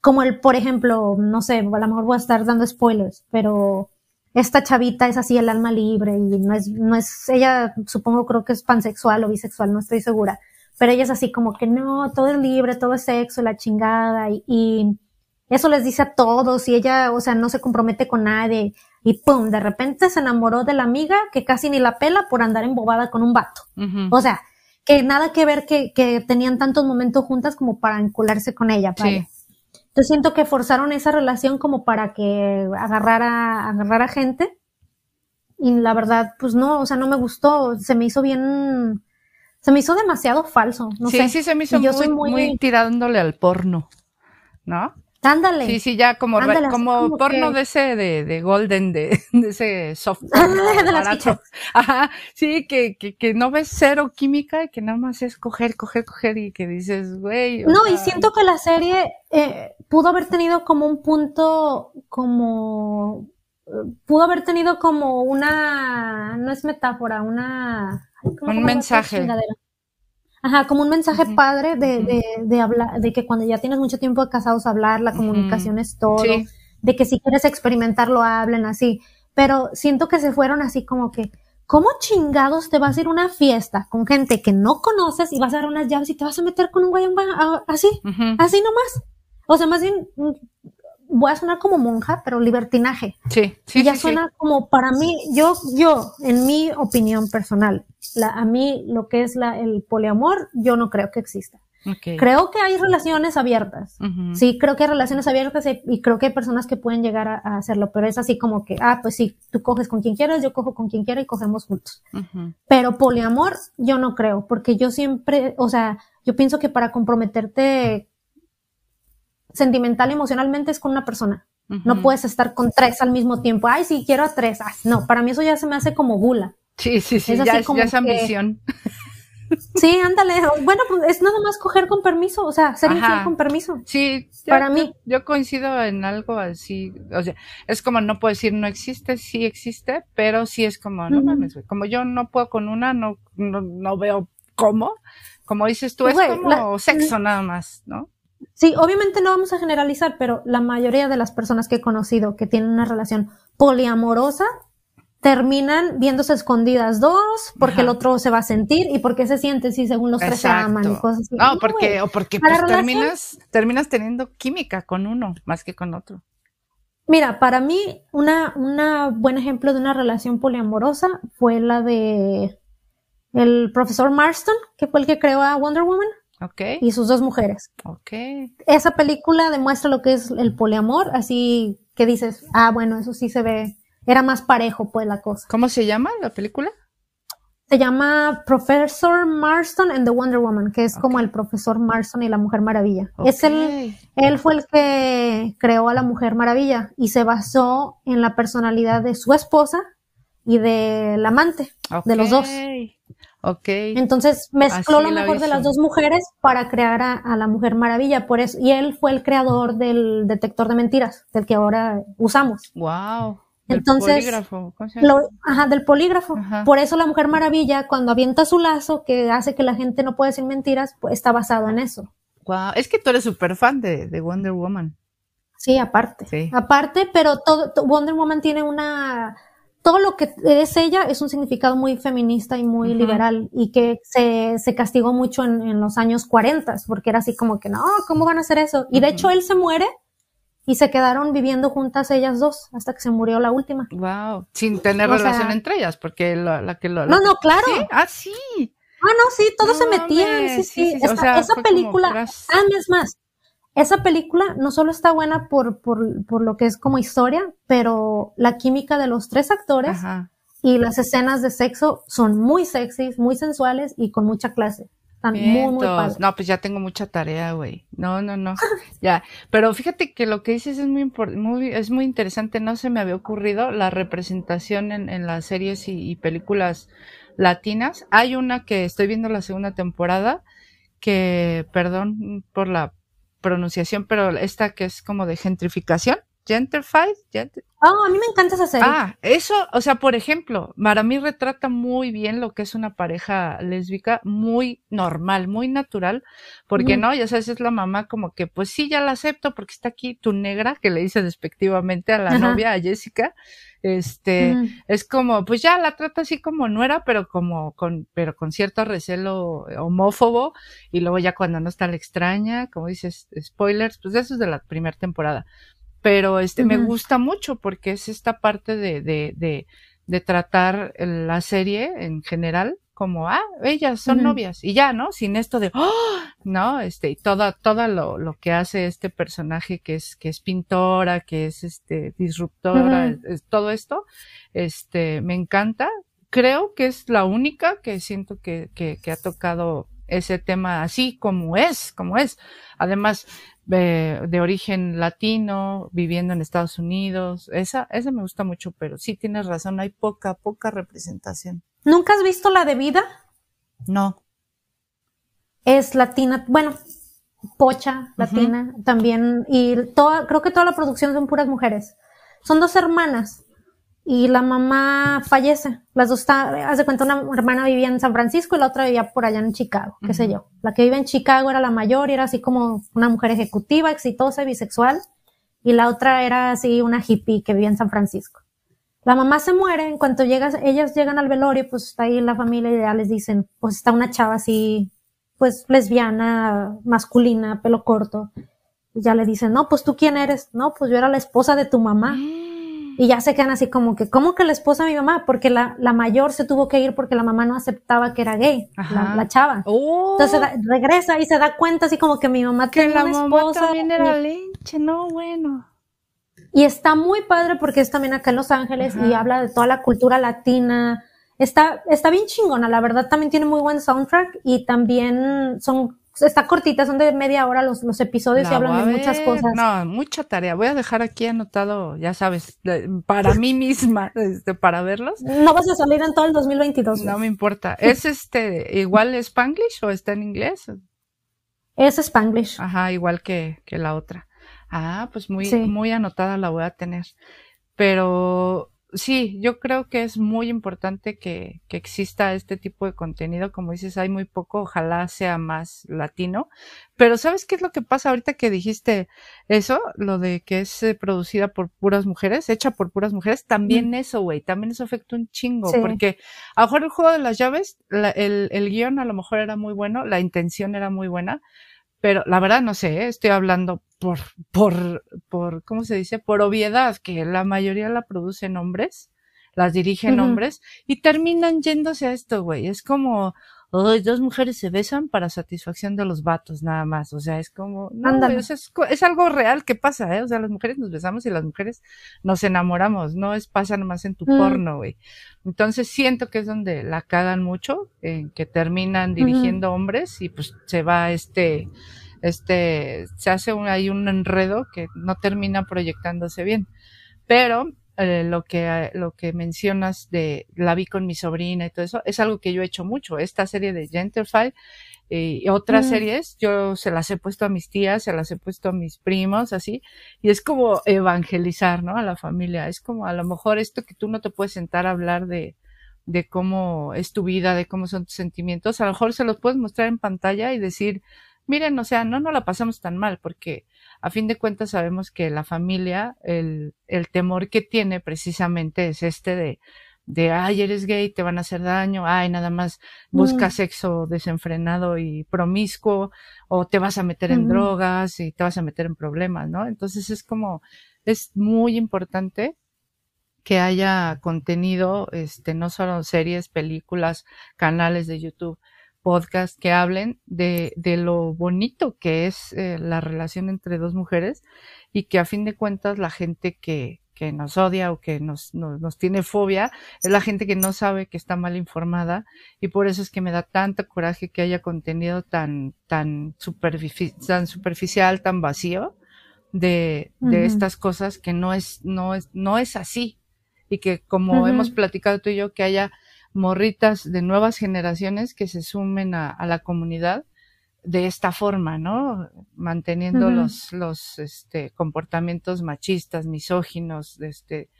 como el, por ejemplo, no sé, a lo mejor voy a estar dando spoilers, pero esta chavita es así el alma libre y no es, no es, ella supongo creo que es pansexual o bisexual, no estoy segura, pero ella es así como que no, todo es libre, todo es sexo, la chingada y, y eso les dice a todos y ella, o sea, no se compromete con nadie y pum, de repente se enamoró de la amiga que casi ni la pela por andar embobada con un vato. Uh -huh. O sea, que nada que ver que, que, tenían tantos momentos juntas como para encularse con ella. Sí. Yo siento que forzaron esa relación como para que agarrara, agarrara gente. Y la verdad, pues no, o sea, no me gustó. Se me hizo bien, se me hizo demasiado falso. No sí, sé. sí, se me hizo Y yo muy, soy muy- muy tirándole al porno, ¿no? Ándale. Sí, sí, ya como, Ándale, como, porno que- de ese, de, de Golden, de, de ese soft de las. Ajá, sí, que, que, que no ves cero química y que nada más es coger, coger, coger y que dices, güey. No, y siento que la serie eh, pudo haber tenido como un punto, como, pudo haber tenido como una, no es metáfora, una, ay, ¿cómo Un mensaje. Ajá, como un mensaje padre de, de, de hablar, de que cuando ya tienes mucho tiempo de casados hablar, la comunicación es todo, Sí. de que si quieres experimentarlo, hablen así. Pero siento que se fueron así como que, ¿cómo chingados te vas a ir a una fiesta con gente que no conoces y vas a dar unas llaves y te vas a meter con un güey así? Ujú. Así nomás. O sea, más bien, voy a sonar como monja, pero libertinaje. Sí, sí, y ya sí, sí. suena como para mí, yo, yo, en mi opinión personal, la, a mí lo que es la, el poliamor, yo no creo que exista. Ok. Creo que hay relaciones abiertas. Sí, creo que hay relaciones abiertas y, y creo que hay personas que pueden llegar a, a hacerlo, pero es así como que, ah, pues sí, tú coges con quien quieras, yo cojo con quien quiera y cogemos juntos. Ujú. Pero poliamor, yo no creo, porque yo siempre, o sea, yo pienso que para comprometerte sentimental emocionalmente es con una persona. No puedes estar con tres al mismo tiempo. Ay, sí, quiero a tres. No, para mí eso ya se me hace como gula. Sí, sí, sí, Es ya, así es, como ya es que- ambición. Sí, ándale. Bueno, pues es nada más coger con permiso, o sea, ser Ajá. infiel con permiso. Sí, Para yo- mí. Yo, coincido en algo así, o sea, es como no puedo decir no existe, sí existe, pero sí es como, no mames, güey, como yo no puedo con una, no, no, no veo cómo, como dices tú, es Güey, como la- sexo nada más, ¿no? Sí, obviamente no vamos a generalizar, pero la mayoría de las personas que he conocido que tienen una relación poliamorosa terminan viéndose escondidas dos, porque Ajá. el otro se va a sentir y porque se siente si según los tres se aman y cosas así. No, porque, o porque pues terminas, terminas teniendo química con uno más que con otro. Mira, para mí, una, una buen ejemplo de una relación poliamorosa fue la de el profesor Marston, que fue el que creó a Wonder Woman, Ok, y sus dos mujeres. ok. Esa película demuestra lo que es el poliamor, así que dices, ah, bueno, eso sí se ve, era más parejo pues la cosa. ¿Cómo se llama la película? Se llama Professor Marston and the Wonder Woman, que es como el profesor Marston y la Mujer Maravilla. Es el. Él fue el que creó a la Mujer Maravilla y se basó en la personalidad de su esposa y del amante, de los dos. Ok. Entonces mezcló Así lo mejor de las dos mujeres para crear a, a la Mujer Maravilla, por eso, y él fue el creador del detector de mentiras, del que ahora usamos. Wow. Entonces, polígrafo. Lo- ajá, del polígrafo. Ajá. Por eso la Mujer Maravilla, cuando avienta su lazo, que hace que la gente no puede decir mentiras, pues está basado en eso. Guau, Es que tú eres súper fan de, de Wonder Woman. Sí, aparte. Sí. Aparte, pero todo, Wonder Woman tiene una, todo lo que es ella es un significado muy feminista y muy liberal y que se, se castigó mucho en, en los años 40, porque era así como que, no, ¿cómo van a hacer eso? Y de hecho él se muere y se quedaron viviendo juntas ellas dos hasta que se murió la última. Wow. Sin tener O sea- relación entre ellas, porque la, la que lo. la No, no, claro. ¿Sí? Ah, sí. Ah, no, sí, todos No se metían, sí, sí. sí, sí, o Esa, sea, esa fue como película, puras- ah, es más, esa película no solo está buena por, por, por lo que es como historia, pero la química de los tres actores Ajá. y las escenas de sexo son muy sexys, muy sensuales y con mucha clase. Están muy, muy Vientos. padres. No, pues ya tengo mucha tarea, güey. No, no, no. ya. Pero fíjate que lo que dices es muy, muy, es muy interesante. No se me había ocurrido la representación en, en las series y, y películas latinas. Hay una que estoy viendo la segunda temporada que, perdón por la pronunciación, pero esta que es como de gentrificación. Gentrified, Gentr- Oh, a mí me encanta esa serie. Ah, eso, o sea, por ejemplo, para mí retrata muy bien lo que es una pareja lésbica, muy normal, muy natural, porque no, ya sabes, es la mamá como que, pues sí, ya la acepto porque está aquí tu negra, que le dice despectivamente a la Ajá. novia, a Jessica, este, es como, pues ya la trata así como nuera, pero como con, pero con cierto recelo homófobo, y luego ya cuando no está la extraña, como dices, spoilers, pues eso es de la primera temporada. Pero este, me gusta mucho porque es esta parte de, de, de, de tratar la serie en general como, ah, ellas son novias y ya, ¿no? Sin esto de, ¡oh! ¿no? Este, y toda, toda lo, lo que hace este personaje que es, que es pintora, que es este, disruptora, es todo esto, este, me encanta. Creo que es la única que siento que, que, que ha tocado ese tema así como es, como es. Además, de, de origen latino, viviendo en Estados Unidos. Esa, esa me gusta mucho, pero sí tienes razón, hay poca, poca representación. ¿Nunca has visto la de vida? No. Es latina, bueno, pocha, latina, también, y toda, creo que toda la producción son puras mujeres. Son dos hermanas y la mamá fallece. Las dos está, haz de cuenta, una hermana vivía en San Francisco y la otra vivía por allá en Chicago, qué sé Ujú. yo. La que vive en Chicago era la mayor y era así como una mujer ejecutiva, exitosa y bisexual. Y la otra era así una hippie que vivía en San Francisco. La mamá se muere, en cuanto llegas, ellas llegan al velorio, pues está ahí la familia y ya les dicen, pues está una chava así, pues lesbiana, masculina, pelo corto. Y ya le dicen, no, pues tú quién eres? No, pues yo era la esposa de tu mamá. Y ya se quedan así como que, ¿cómo que la esposa de mi mamá? Porque la, la mayor se tuvo que ir porque la mamá no aceptaba que era gay, la, la chava. Oh, Entonces da- regresa y se da cuenta así como que mi mamá que tenía la una mamá esposa también y- era leche, no, bueno. y está muy padre porque es también acá en Los Ángeles y habla de toda la cultura latina. Está, está bien chingona, la verdad también tiene muy buen soundtrack y también son, está cortita, son de media hora los, los episodios y La hablan de muchas cosas. No, mucha tarea. Voy a dejar aquí anotado, ya sabes, para mí misma, este, para verlos. No vas a salir en todo el 2022. No güey. me importa. ¿Es este igual Spanglish o está en inglés? Es Spanglish. Ajá, igual que, que la otra. Ah, pues muy, Sí. muy anotada la voy a tener. Pero sí, yo creo que es muy importante que, que exista este tipo de contenido. Como dices, hay muy poco, ojalá sea más latino. Pero ¿sabes qué es lo que pasa ahorita que dijiste eso? Lo de que es eh, producida por puras mujeres, hecha por puras mujeres. También eso, güey, también eso afecta un chingo. Sí. Porque a lo mejor el juego de las llaves, la- el, el guion a lo mejor era muy bueno, la intención era muy buena, pero la verdad no sé, ¿eh? estoy hablando por, por, por, ¿cómo se dice? Por obviedad, que la mayoría la producen hombres, las dirigen hombres, y terminan yéndose a esto, güey. Es como, "Ay, dos mujeres se besan para satisfacción de los vatos, nada más. O sea, es como, no, Ándale. güey, o sea, es, co- es algo real que pasa, ¿eh? O sea, las mujeres nos besamos y las mujeres nos enamoramos, no es pasa nomás en tu Mm. porno, güey. Entonces siento que es donde la cagan mucho, en que terminan dirigiendo hombres y pues se va este, este, se hace un, hay un enredo que no termina proyectándose bien. Pero eh, lo que lo que mencionas de la vi con mi sobrina y todo eso es algo que yo he hecho mucho. Esta serie de Genterfile eh, y otras Mm. series yo se las he puesto a mis tías, se las he puesto a mis primos, así y es como evangelizar, ¿no? A la familia. Es como a lo mejor esto que tú no te puedes sentar a hablar de de cómo es tu vida, de cómo son tus sentimientos, a lo mejor se los puedes mostrar en pantalla y decir, miren, o sea, no nos la pasamos tan mal, porque a fin de cuentas sabemos que la familia, el, el temor que tiene precisamente es este de, de, ay, eres gay, te van a hacer daño, ay, nada más busca Mm. sexo desenfrenado y promiscuo, o te vas a meter en drogas y te vas a meter en problemas, ¿no? Entonces es como, es muy importante que haya contenido, este, no solo series, películas, canales de YouTube, podcast que hablen de, de lo bonito que es eh, la relación entre dos mujeres y que a fin de cuentas la gente que, que nos odia o que nos, nos, nos tiene fobia es la gente que no sabe que está mal informada y por eso es que me da tanto coraje que haya contenido tan, tan, superfici- tan superficial, tan vacío de, de estas cosas que no es, no es, no es así y que como hemos platicado tú y yo, que haya morritas de nuevas generaciones que se sumen a, a la comunidad de esta forma, ¿no? Manteniendo los, los, este, comportamientos machistas, misóginos, este,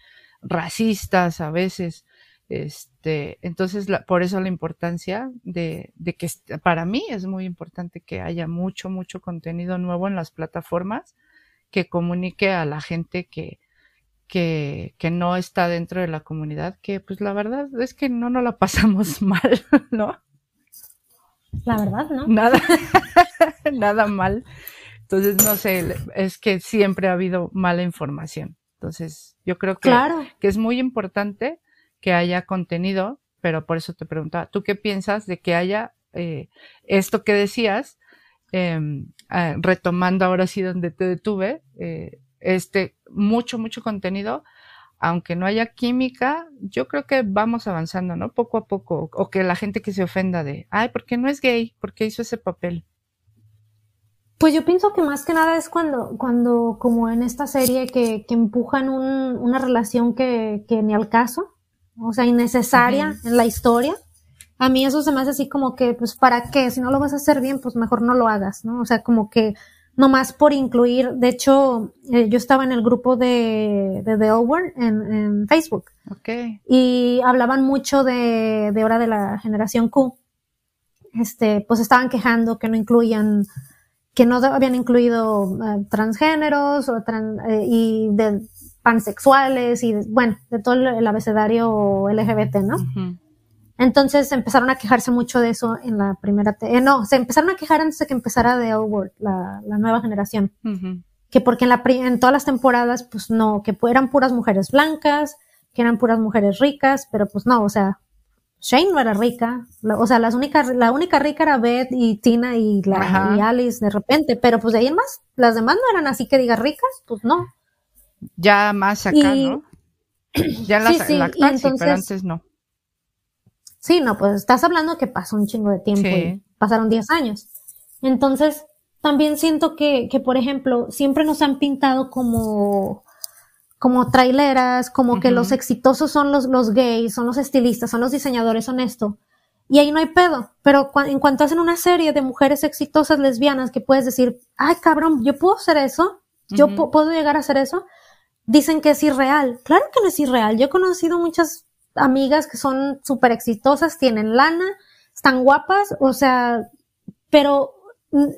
racistas a veces. Este, entonces, la- por eso la importancia de, de que para mí es muy importante que haya mucho, mucho contenido nuevo en las plataformas que comunique a la gente que, que, que no está dentro de la comunidad, que pues la verdad es que no nos la pasamos mal, ¿no? La verdad, ¿no? Nada, nada mal. Entonces, no sé, es que siempre ha habido mala información. Entonces, yo creo que, Claro. que es muy importante que haya contenido, pero por eso te preguntaba, ¿tú qué piensas de que haya eh, esto que decías, em, ah, retomando ahora sí donde te detuve, eh, este, mucho, mucho contenido, aunque no haya química, yo creo que vamos avanzando, ¿no? Poco a poco, o que la gente que se ofenda de, ay, ¿por qué no es gay? ¿Por qué hizo ese papel? Pues yo pienso que más que nada es cuando, cuando como en esta serie que, que empujan un, una relación que, que, ni al caso, o sea, innecesaria en la historia. A mí eso se me hace así como que, pues, ¿para qué? Si no lo vas a hacer bien, pues mejor no lo hagas, ¿no? O sea, como que nomás por incluir, de hecho, eh, yo estaba en el grupo de, de The Old en, en Facebook. Okay. Y hablaban mucho de, de hora de la generación Q. Este, pues estaban quejando que no incluían que no habían incluido uh, transgéneros o trans, eh, y de pansexuales y bueno, de todo el, abecedario LGBT, ¿no? Uh -huh. Entonces empezaron a quejarse mucho de eso en la primera, eh, no, se empezaron a quejar antes de que empezara The Old World, la, la nueva generación. Uh -huh. Que porque en, la, en todas las temporadas, pues no, que eran puras mujeres blancas, que eran puras mujeres ricas, pero pues no, o sea, Shane no era rica, o sea, las únicas, la única rica era Beth y Tina y, la, y Alice de repente, pero pues de ahí en más, las demás no eran así que diga ricas, pues no. Ya más acá, y, ¿no? Ya en la, sí, sí, la actual, entonces, sí, pero antes no. Sí, no, pues estás hablando que pasó un chingo de tiempo sí. y pasaron 10 años. Entonces, también siento que, que, por ejemplo, siempre nos han pintado como como traileras, como uh -huh. que los exitosos son los, los gays, son los estilistas, son los diseñadores, son esto. Y ahí no hay pedo. Pero cu en cuanto hacen una serie de mujeres exitosas lesbianas que puedes decir, ay cabrón, yo puedo hacer eso, yo uh -huh. puedo llegar a hacer eso, dicen que es irreal. Claro que no es irreal. Yo he conocido muchas amigas que son súper exitosas, tienen lana, están guapas, o sea, pero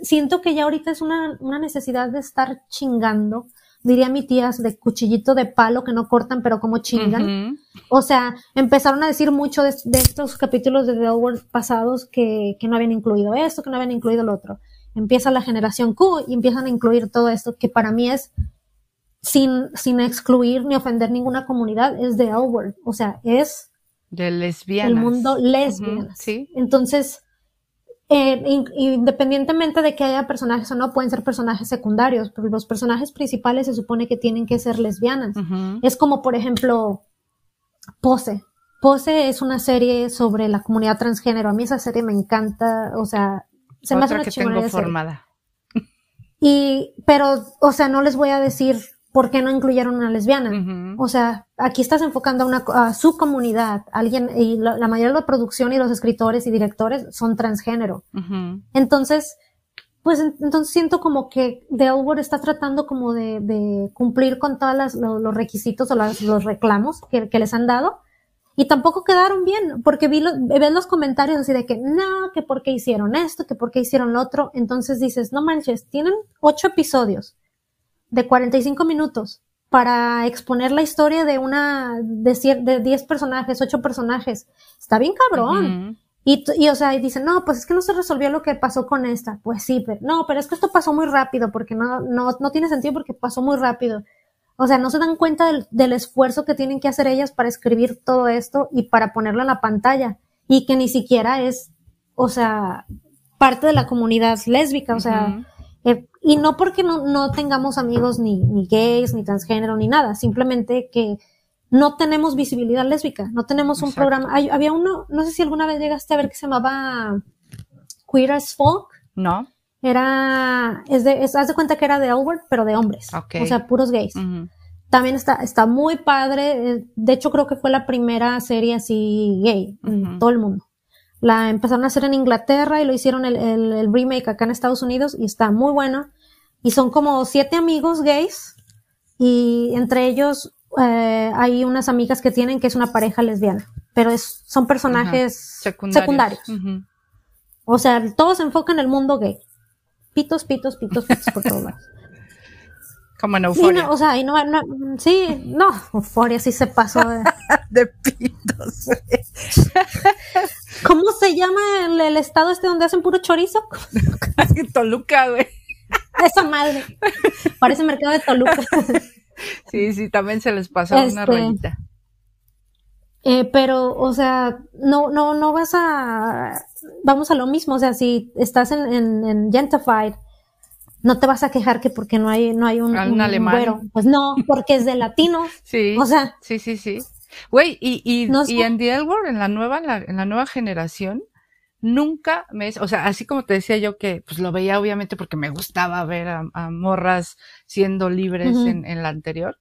siento que ya ahorita es una, una necesidad de estar chingando diría mi tía, de cuchillito de palo que no cortan, pero como chingan. Uh -huh. O sea, empezaron a decir mucho de, de estos capítulos de The World pasados que, que, no habían incluido esto, que no habían incluido lo otro. Empieza la generación Q y empiezan a incluir todo esto, que para mí es sin, sin excluir ni ofender ninguna comunidad, es The World. O sea, es de lesbianas. El mundo lesbianas. Uh -huh. Sí. Entonces, eh, independientemente de que haya personajes o no, pueden ser personajes secundarios, pero los personajes principales se supone que tienen que ser lesbianas. Uh -huh. Es como, por ejemplo, Pose. Pose es una serie sobre la comunidad transgénero. A mí esa serie me encanta, o sea, se Otra me hace una que tengo formada. Y, pero, o sea, no les voy a decir ¿por qué no incluyeron una lesbiana? Uh -huh. O sea, aquí estás enfocando a, una, a su comunidad, alguien, y la, la, mayoría de la producción y los escritores y directores son transgénero. Uh -huh. Entonces, pues entonces siento como que The Elwood está tratando como de, de cumplir con todos los, los, requisitos o las, los reclamos que, que, les han dado. Y tampoco quedaron bien, porque vi los, ves los comentarios así de que no, que por qué hicieron esto, que por qué hicieron lo otro. Entonces dices, no manches, tienen ocho episodios de 45 minutos para exponer la historia de una, de, de 10 personajes, 8 personajes. Está bien cabrón. Uh -huh. y, y, o sea, y dicen, no, pues es que no se resolvió lo que pasó con esta. Pues sí, pero no, pero es que esto pasó muy rápido porque no, no, no tiene sentido porque pasó muy rápido. O sea, no se dan cuenta del, del esfuerzo que tienen que hacer ellas para escribir todo esto y para ponerlo en la pantalla. Y que ni siquiera es, o sea, parte de la comunidad lésbica. O sea, uh -huh eh, y no porque no, no tengamos amigos ni, ni, gays, ni transgénero, ni nada, simplemente que no tenemos visibilidad lésbica, no tenemos un Exacto. programa. Hay, había uno, no sé si alguna vez llegaste a ver que se llamaba Queer as Folk. No. Era, es de, es, haz de cuenta que era de Albert, pero de hombres. Okay. O sea, puros gays. Uh -huh. También está, está muy padre. Eh, de hecho, creo que fue la primera serie así gay uh -huh. en todo el mundo. La empezaron a hacer en Inglaterra y lo hicieron el, el, el, remake acá en Estados Unidos y está muy bueno. Y son como siete amigos gays y entre ellos eh, hay unas amigas que tienen que es una pareja lesbiana, pero es, son personajes secundarios. secundarios. Uh -huh. O sea, todo se enfoca en el mundo gay. Pitos, pitos, pitos, pitos por todos lados. Como en Euforia. No, o sea, y no, no, sí, no, Euforia sí se pasó de, de pitos. ¿Cómo se llama el, el, estado este donde hacen puro chorizo? Toluca, güey. Esa madre. Parece mercado de Toluca. sí, sí, también se les pasó este, una rayita. Eh, pero, o sea, no, no, no vas a, vamos a lo mismo, o sea, si estás en, en, en Gentified, no te vas a quejar que porque no hay, no hay un, Un un alemán. güero. Pues no, porque es de latinos. Sí. O sea, Sí, sí, sí. Güey, y, y, No y en The en la nueva, en la, en la nueva generación, nunca me, o sea, así como te decía yo que, pues lo veía obviamente porque me gustaba ver a, a morras siendo libres en, en la anterior,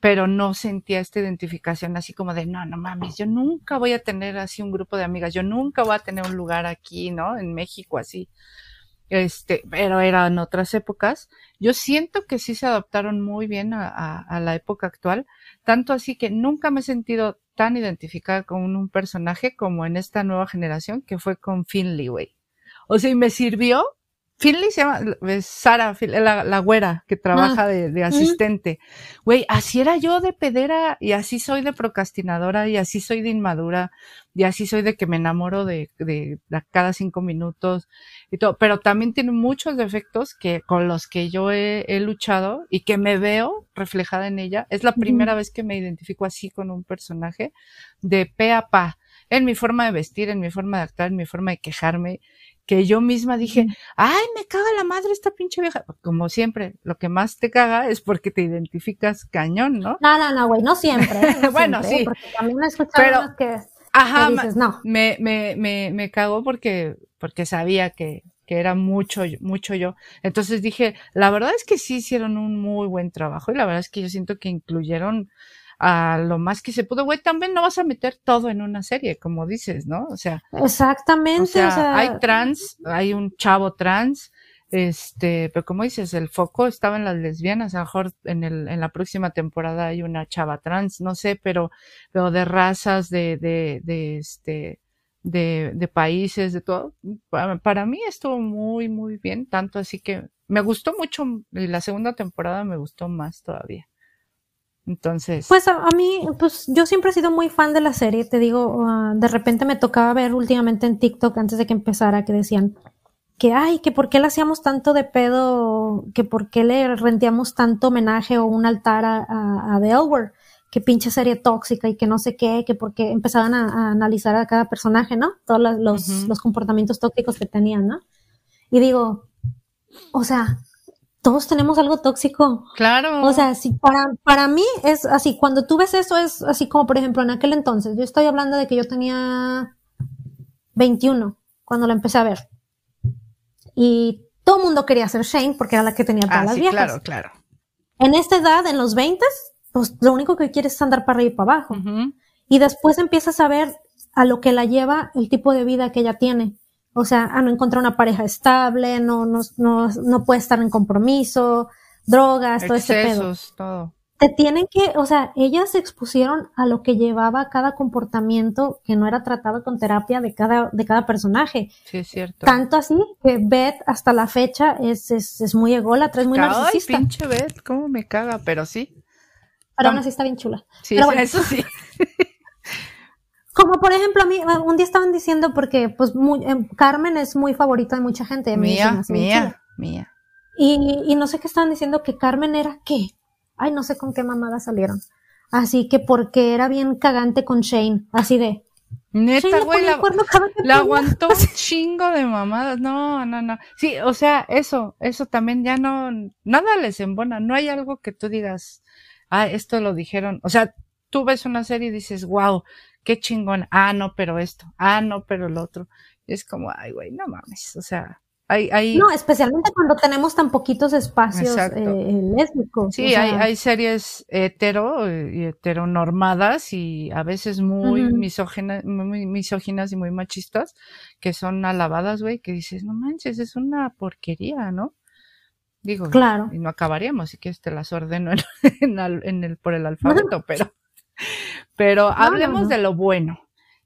pero no sentía esta identificación así como de, no, no mames, yo nunca voy a tener así un grupo de amigas, yo nunca voy a tener un lugar aquí, ¿no? En México así. Este, pero eran otras épocas. Yo siento que sí se adaptaron muy bien a, a- a la época actual, tanto así que nunca me he sentido tan identificada con un personaje como en esta nueva generación que fue con Finley, güey. O sea, y me sirvió. Finley se llama, es Sara, la, la güera que trabaja de, de asistente. Güey, así era yo de pedera y así soy de procrastinadora y así soy de inmadura y así soy de que me enamoro de, de, de cada cinco minutos y todo. Pero también tiene muchos defectos que con los que yo he, he luchado y que me veo reflejada en ella. Es la primera vez que me identifico así con un personaje de pe a pa en mi forma de vestir, en mi forma de actuar, en mi forma de quejarme, que yo misma dije, ay, me caga la madre esta pinche vieja. Como siempre, lo que más te caga es porque te identificas cañón, ¿no? no, no, no, güey, no siempre. No Bueno, siempre, ¿eh? sí. Porque también escuchado Pero- que, Ajá, que dices, no. me, me, me, me cagó porque, porque sabía que, que era mucho, mucho yo. Entonces dije, la verdad es que sí hicieron un muy buen trabajo y la verdad es que yo siento que incluyeron a lo más que se pudo. Güey, también no vas a meter todo en una serie, como dices, ¿no? O sea, Exactamente, o sea, hay trans, hay un chavo trans, este, pero como dices, el foco estaba en las lesbianas, a lo mejor en el, en la próxima temporada hay una chava trans, no sé, pero, pero de razas, de, de, de este, de, de países, de todo. Para, para mí estuvo muy, muy bien, tanto así que me gustó mucho y la segunda temporada me gustó más todavía. Entonces, Pues a, a mí, pues yo siempre he sido muy fan de la serie, te digo, ah, de repente me tocaba ver últimamente en TikTok antes de que empezara que decían que, ay, que por qué le hacíamos tanto de pedo, que por qué le rentíamos tanto homenaje o un altar a, a, a Word, que pinche serie tóxica y que no sé qué, que porque empezaban a, a analizar a cada personaje, ¿no? Todos los, los comportamientos tóxicos que tenían, ¿no? Y digo, o sea, todos tenemos algo tóxico. claro. O sea, si para, para mí es así, cuando tú ves eso es así como, por ejemplo, en aquel entonces, yo estoy hablando de que yo tenía 21 cuando la empecé a ver. Y todo el mundo quería ser Shane porque era la que tenía todas ah, las sí, viejas. claro, claro. En esta edad, en los 20, pues lo único que quieres es andar para arriba y para abajo. Y después empiezas a ver a lo que la lleva el tipo de vida que ella tiene. O sea, a no encontrar una pareja estable, no, no, no, no puede estar en compromiso, drogas, todo ese pedo todo. te tienen que, o sea, ellas se expusieron a lo que llevaba cada comportamiento que no era tratado con terapia de cada, de cada personaje. Sí, es cierto. Tanto así que Beth hasta la fecha es, es, es muy ególatra, es muy Ay, narcisista. pinche Beth, cómo me caga, pero sí. Pero aún así está bien chula. Sí, Pero bueno. eso sí. Como por ejemplo, a mí, un día estaban diciendo, porque pues muy- em, Carmen es muy favorita de mucha gente. me Mía, mía, mía. Y, y no sé qué estaban diciendo que Carmen era qué. Ay, no sé con qué mamada salieron. Así que porque era bien cagante con Shane, así de. Neta, güey, la, la aguantó un chingo de mamadas. No, no, no. Sí, o sea, eso, eso también ya no, nada les embona. No hay algo que tú digas, ah, esto lo dijeron. O sea, tú ves una serie y dices, wow, qué chingón. Ah, no, pero esto. Ah, no, pero el otro. Y es como, ay, güey, no mames. O sea, hay, hay, No, especialmente cuando tenemos tan poquitos espacios eh, lésbicos. Sí, o sea, hay, hay series hetero eh, y heteronormadas y a veces muy Ujú. misóginas, muy misóginas y muy machistas que son alabadas, güey, que dices, no manches, es una porquería, ¿no? Digo, Claro. y no acabaríamos, si quieres te las ordeno en, en al- en el, por el alfabeto, pero, pero no, hablemos no. de lo bueno.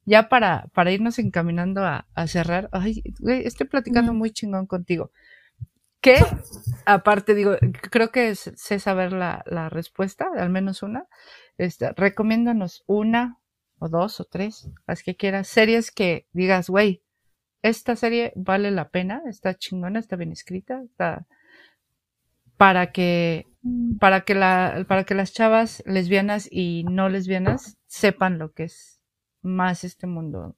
Ya para, para irnos encaminando a, a cerrar, ay, estoy platicando muy chingón contigo. Que, aparte, digo, creo que sé saber la, la respuesta, al menos una. Este, recomiéndanos una o dos o tres, las que quieras, series que digas, güey, esta serie vale la pena, está chingona, está bien escrita, está para que para que la para que las chavas lesbianas y no lesbianas sepan lo que es más este mundo,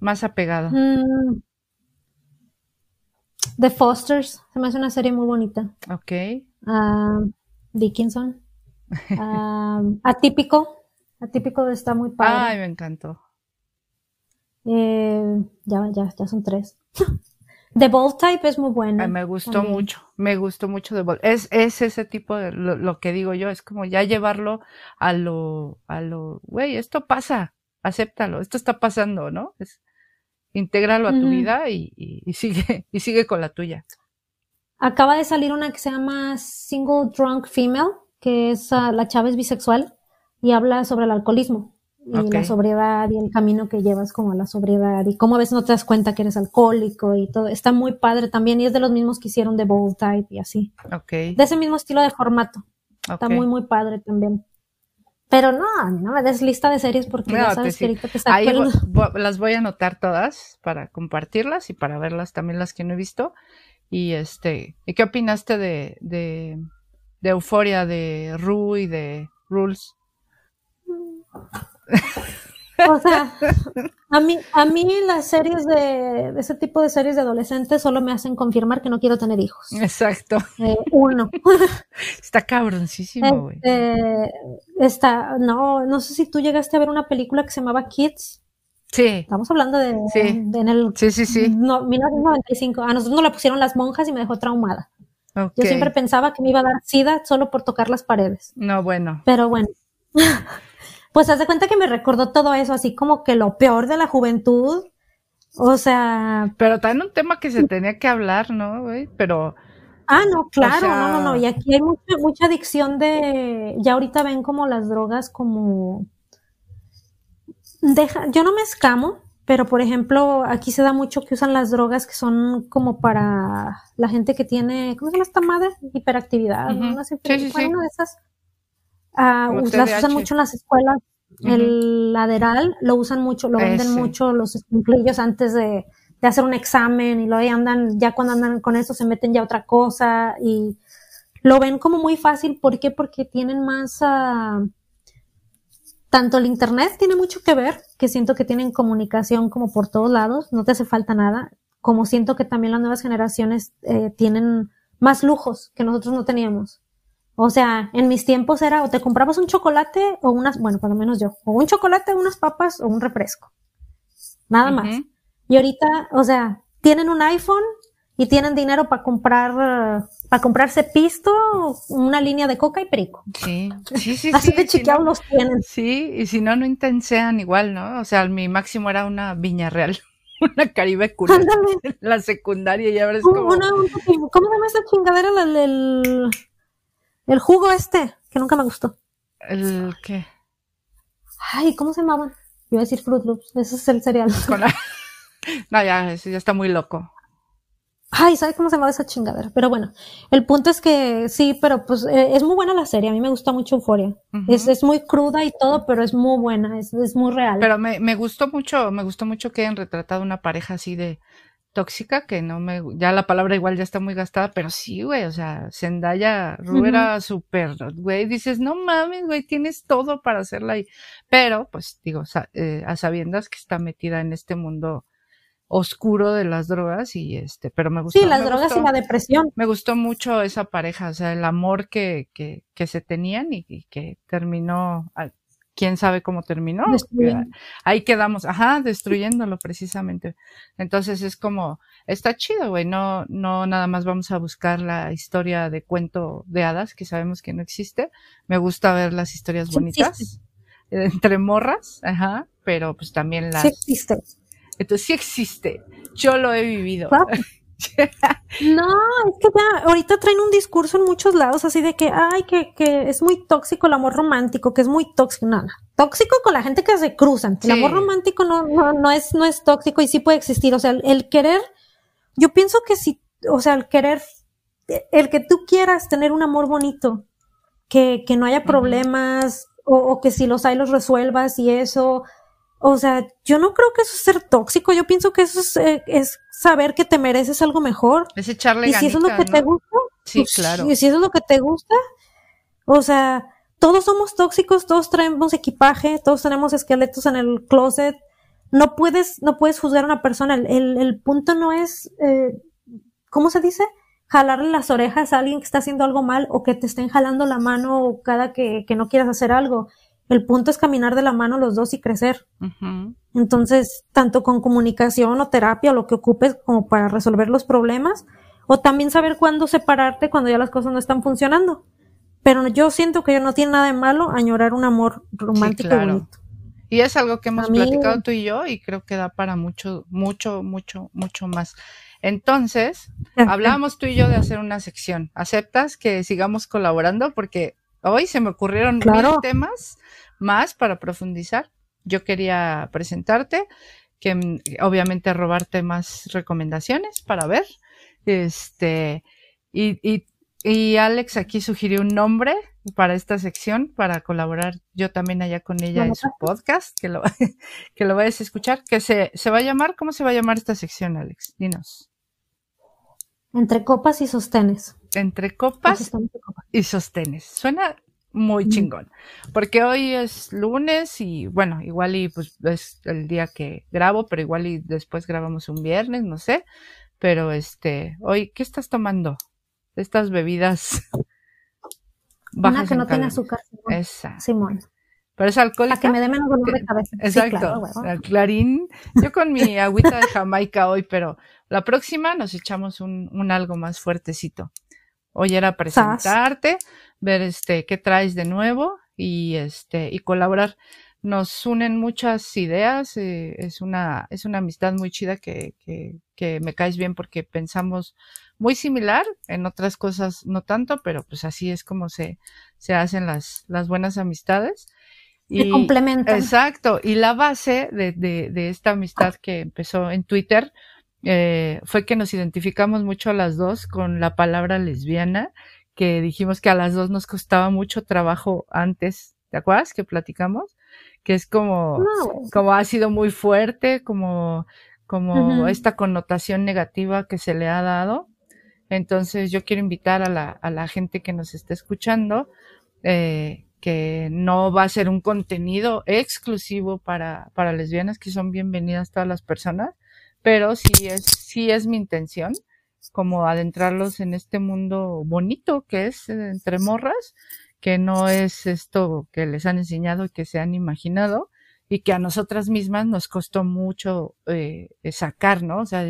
más apegado. Mm. The Fosters, se me hace una serie muy bonita. Ok. Ah, Dickinson. Ah, atípico. Atípico está muy padre. Ay, me encantó. Eh, ya, ya, ya son tres. The Bold Type es muy buena. Ay, me gustó también. mucho, me gustó mucho de Bolt. Es, es ese tipo de lo, lo que digo yo, es como ya llevarlo a lo, a lo, güey, esto pasa, acéptalo, esto está pasando, ¿no? Es, intégralo a tu vida y, y, y sigue, y sigue con la tuya. Acaba de salir una que se llama Single Drunk Female, que es ah, la chava es bisexual y habla sobre el alcoholismo y la sobriedad y el camino que llevas como a la sobriedad y cómo a veces no te das cuenta que eres alcohólico y todo. Está muy padre también y es de los mismos que hicieron The Bold Type y así. Ok. De ese mismo estilo de formato. Está muy, muy padre también. Pero no, no me des lista de series porque No, ya sabes que ahorita te está Ahí vo- vo- las voy a anotar todas para compartirlas y para verlas también las que no he visto. Y este, ¿y qué opinaste de, de, de Euforia, de Ru y de Rules? O sea, a mí, a mí las series de, ese tipo de series de adolescentes solo me hacen confirmar que no quiero tener hijos. Exacto. Eh, uno. Está cabroncísimo, güey. Este, está, no, no sé si tú llegaste a ver una película que se llamaba Kids. Sí, Estamos hablando de, Sí. de en el sí, sí, sí. no, 1995. A nosotros nos la pusieron las monjas y me dejó traumada. Ok. Yo siempre pensaba que me iba a dar sida solo por tocar las paredes. No, bueno. Pero bueno. Pues haz de cuenta que me recordó todo eso, así como que lo peor de la juventud. O sea, Pero también un tema que se tenía que hablar, ¿no, güey? Pero, ah, no, claro, sea- no, no, no. Y aquí hay mucha, mucha adicción de, ya ahorita ven como las drogas como, deja, yo no me escamo, pero por ejemplo, aquí se da mucho que usan las drogas que son como para la gente que tiene, ¿cómo se llama esta madre? Hiperactividad, Ujú. ¿no? Sí, sí, de esas. Ah, las usan mucho en las escuelas. El lateral lo usan mucho, lo venden Ese. mucho los escunclillos antes de, de hacer un examen y luego ya andan, ya cuando andan con eso se meten ya a otra cosa y lo ven como muy fácil. ¿Por qué? Porque tienen más, ah, tanto el internet tiene mucho que ver, que siento que tienen comunicación como por todos lados, no te hace falta nada, como siento que también las nuevas generaciones eh, tienen más lujos que nosotros no teníamos. O sea, en mis tiempos era o te comprabas un chocolate o unas, bueno, por lo menos yo, o un chocolate, unas papas o un refresco. Nada más. Y ahorita, o sea, tienen un iPhone y tienen dinero para comprar, para comprarse pisto, una línea de coca y perico. sí, sí, sí. Así sí, de si chiqueados no- los tienen. Sí, y si no, no intensean igual, ¿no? O sea, mi máximo era una Viña Real, una Caribe Ándale. la secundaria, y ahora es Un- como... una- un- ¿Cómo se llama esa chingadera? El, el, el jugo este, que nunca me gustó. ¿El qué? Ay, ¿cómo se llamaban? Yo iba a decir Fruit Loops, ese es el cereal. La- No, ya, ya está muy loco. Ay, ¿sabes cómo se llamaba esa chingadera? Pero bueno, el punto es que sí, pero pues eh, es muy buena la serie, a mí me gusta mucho Euforia. Es, es muy cruda y todo, pero es muy buena, es, es muy real. Pero me, me gustó mucho, me gustó mucho que hayan retratado una pareja así de tóxica, que no me, ya la palabra igual ya está muy gastada, pero sí, güey, o sea, Zendaya, Ru Ujú. era súper, güey, dices, no mames, güey, tienes todo para hacerla ahí. Pero, pues, digo, sa- eh, a sabiendas que está metida en este mundo oscuro de las drogas y este, pero me gustó. sí, las drogas gustó. y la depresión. Me gustó mucho esa pareja, o sea, el amor que, que, que se tenían y, y que terminó, ah, quién sabe cómo terminó. Ahí quedamos, ajá, destruyéndolo precisamente. Entonces es como, está chido, güey, no, no nada más vamos a buscar la historia de cuento de hadas, que sabemos que no existe. Me gusta ver las historias Sí existe. existe. entre morras, ajá, pero pues también las... Sí existe. Entonces sí existe, yo lo he vivido. Claro. No, es que ya ahorita traen un discurso en muchos lados así de que, ay, que, que es muy tóxico el amor romántico, que es muy tóxico. No, no. Tóxico con la gente que se cruzan. El amor romántico no, no, no es, no es tóxico y sí puede existir. O sea, el, el querer, yo pienso que sí, o sea, el querer, el que tú quieras tener un amor bonito, que, que no haya problemas, o, o que si los hay los resuelvas y eso. O sea, yo no creo que eso es ser tóxico. Yo pienso que eso es, eh, es saber que te mereces algo mejor. Es echarle Y si eso es lo que te gusta, Sí, pues, claro. Y si eso es lo que te gusta, o sea, todos somos tóxicos, todos traemos equipaje, todos tenemos esqueletos en el closet. No puedes, no puedes juzgar a una persona. El, el, punto no es, eh, ¿cómo se dice? Jalarle las orejas a alguien que está haciendo algo mal o que te estén jalando la mano cada que, que no quieras hacer algo. El punto es caminar de la mano los dos y crecer. Entonces, tanto con comunicación o terapia o lo que ocupes como para resolver los problemas, o también saber cuándo separarte cuando ya las cosas no están funcionando. Pero yo siento que no tiene nada de malo añorar un amor romántico y bonito. Y es algo que hemos platicado tú y yo y creo que da para mucho, mucho, mucho, mucho más. Entonces, hablábamos tú y yo de hacer una sección. ¿Aceptas que sigamos colaborando? Porque hoy se me ocurrieron mil temas más para profundizar. Yo quería presentarte, que mm, obviamente robarte más recomendaciones para ver. Este, y, y, y Alex aquí sugirió un nombre para esta sección, para colaborar yo también allá con ella en su podcast, que lo, que lo vayas a escuchar, que se, se va a llamar, ¿cómo se va a llamar esta sección, Alex? Dinos. Entre copas y sostenes. Entre copas y sostenes. Suena muy chingón. Porque hoy es lunes y bueno, igual y pues es el día que grabo, pero igual y después grabamos un viernes, no sé. Pero este, hoy, ¿qué estás tomando? Estas bebidas bajas Una que no tiene azúcar. Esa. Simón. Pero es alcohólica. Para que me dé menos dolor de cabeza. Exacto. el clarín. Yo con mi agüita de Jamaica hoy, pero la próxima nos echamos un, un algo más fuertecito. Hoy era presentarte, ver este qué traes de nuevo y este y colaborar. Nos unen muchas ideas, eh, es una es una amistad muy chida que, que, que me caes bien porque pensamos muy similar, en otras cosas no tanto, pero pues así es como se, se hacen las, las buenas amistades. Y, se complementan. Exacto. Y la base de, de, de esta amistad que empezó en Twitter eh, fue que nos identificamos mucho las dos con la palabra lesbiana, que dijimos que a las dos nos costaba mucho trabajo antes, ¿te acuerdas que platicamos? Que es como, como ha sido muy fuerte, como, como esta connotación negativa que se le ha dado. Entonces yo quiero invitar a la, a la gente que nos esté escuchando, eh, que no va a ser un contenido exclusivo para, para lesbianas, que son bienvenidas todas las personas, pero sí es, sí es mi intención como adentrarlos en este mundo bonito que es eh, entre morras, que no es esto que les han enseñado y que se han imaginado y que a nosotras mismas nos costó mucho eh, sacar, ¿no? O sea,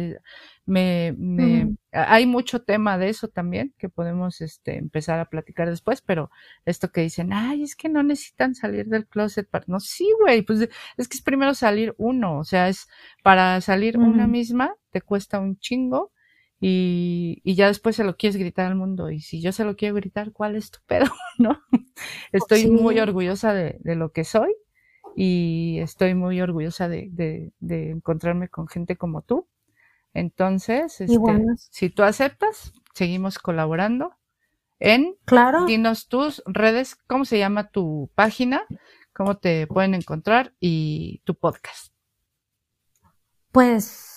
me, me hay mucho tema de eso también que podemos este, empezar a platicar después, pero esto que dicen, ay, es que no necesitan salir del closet para, no, sí, güey, pues es que es primero salir uno, o sea, es para salir una misma, te cuesta un chingo y, y ya después se lo quieres gritar al mundo y si yo se lo quiero gritar, ¿cuál es tu pedo? ¿No? Estoy muy orgullosa de, de lo que soy y estoy muy orgullosa de, de, de encontrarme con gente como tú entonces, este, si tú aceptas, seguimos colaborando en, claro. dinos tus redes, cómo se llama tu página, cómo te pueden encontrar y tu podcast. Pues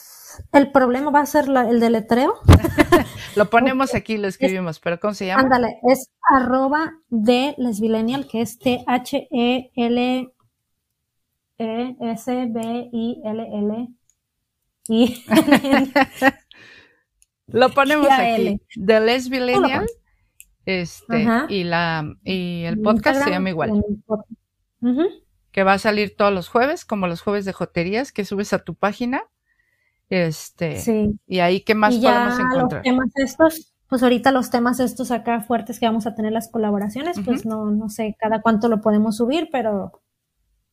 el problema va a ser el deletreo. lo ponemos aquí, lo escribimos, pero ¿cómo se llama? Ándale, es arroba de lesbilenial, que es T-H-E-L E-S-B-I-L-L y lo ponemos aquí. The Lesbian este, y la, y el podcast se llama igual. Que va a salir todos los jueves, como los jueves de joterías que subes a tu página. Este, sí. y ahí, ¿qué más podemos encontrar? Los temas estos, pues ahorita los temas estos acá fuertes que vamos a tener las colaboraciones, pues no, no sé cada cuánto lo podemos subir, pero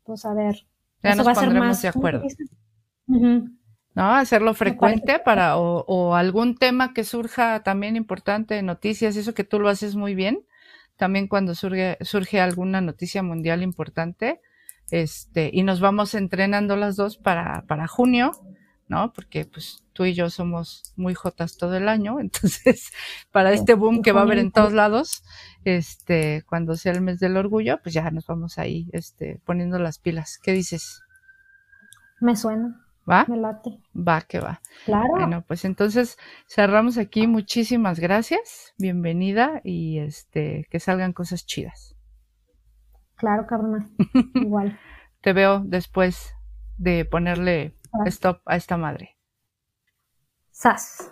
pues a ver. Ya nos pondremos de acuerdo. ¿no? Hacerlo frecuente para, o, o, algún tema que surja también importante, noticias, eso que tú lo haces muy bien. También cuando surge, surge alguna noticia mundial importante, este, y nos vamos entrenando las dos para, para junio, ¿no? Porque pues tú y yo somos muy jotas todo el año, entonces para este boom que va a haber en todos lados, este, cuando sea el mes del orgullo, pues ya nos vamos ahí, este, poniendo las pilas. ¿Qué dices? Me suena. ¿Va? Me late. Va, que va. Claro. Bueno, pues entonces cerramos aquí. Muchísimas gracias. Bienvenida y este, que salgan cosas chidas. Claro, carnal. Igual. Te veo después de ponerle stop a esta madre. Sas.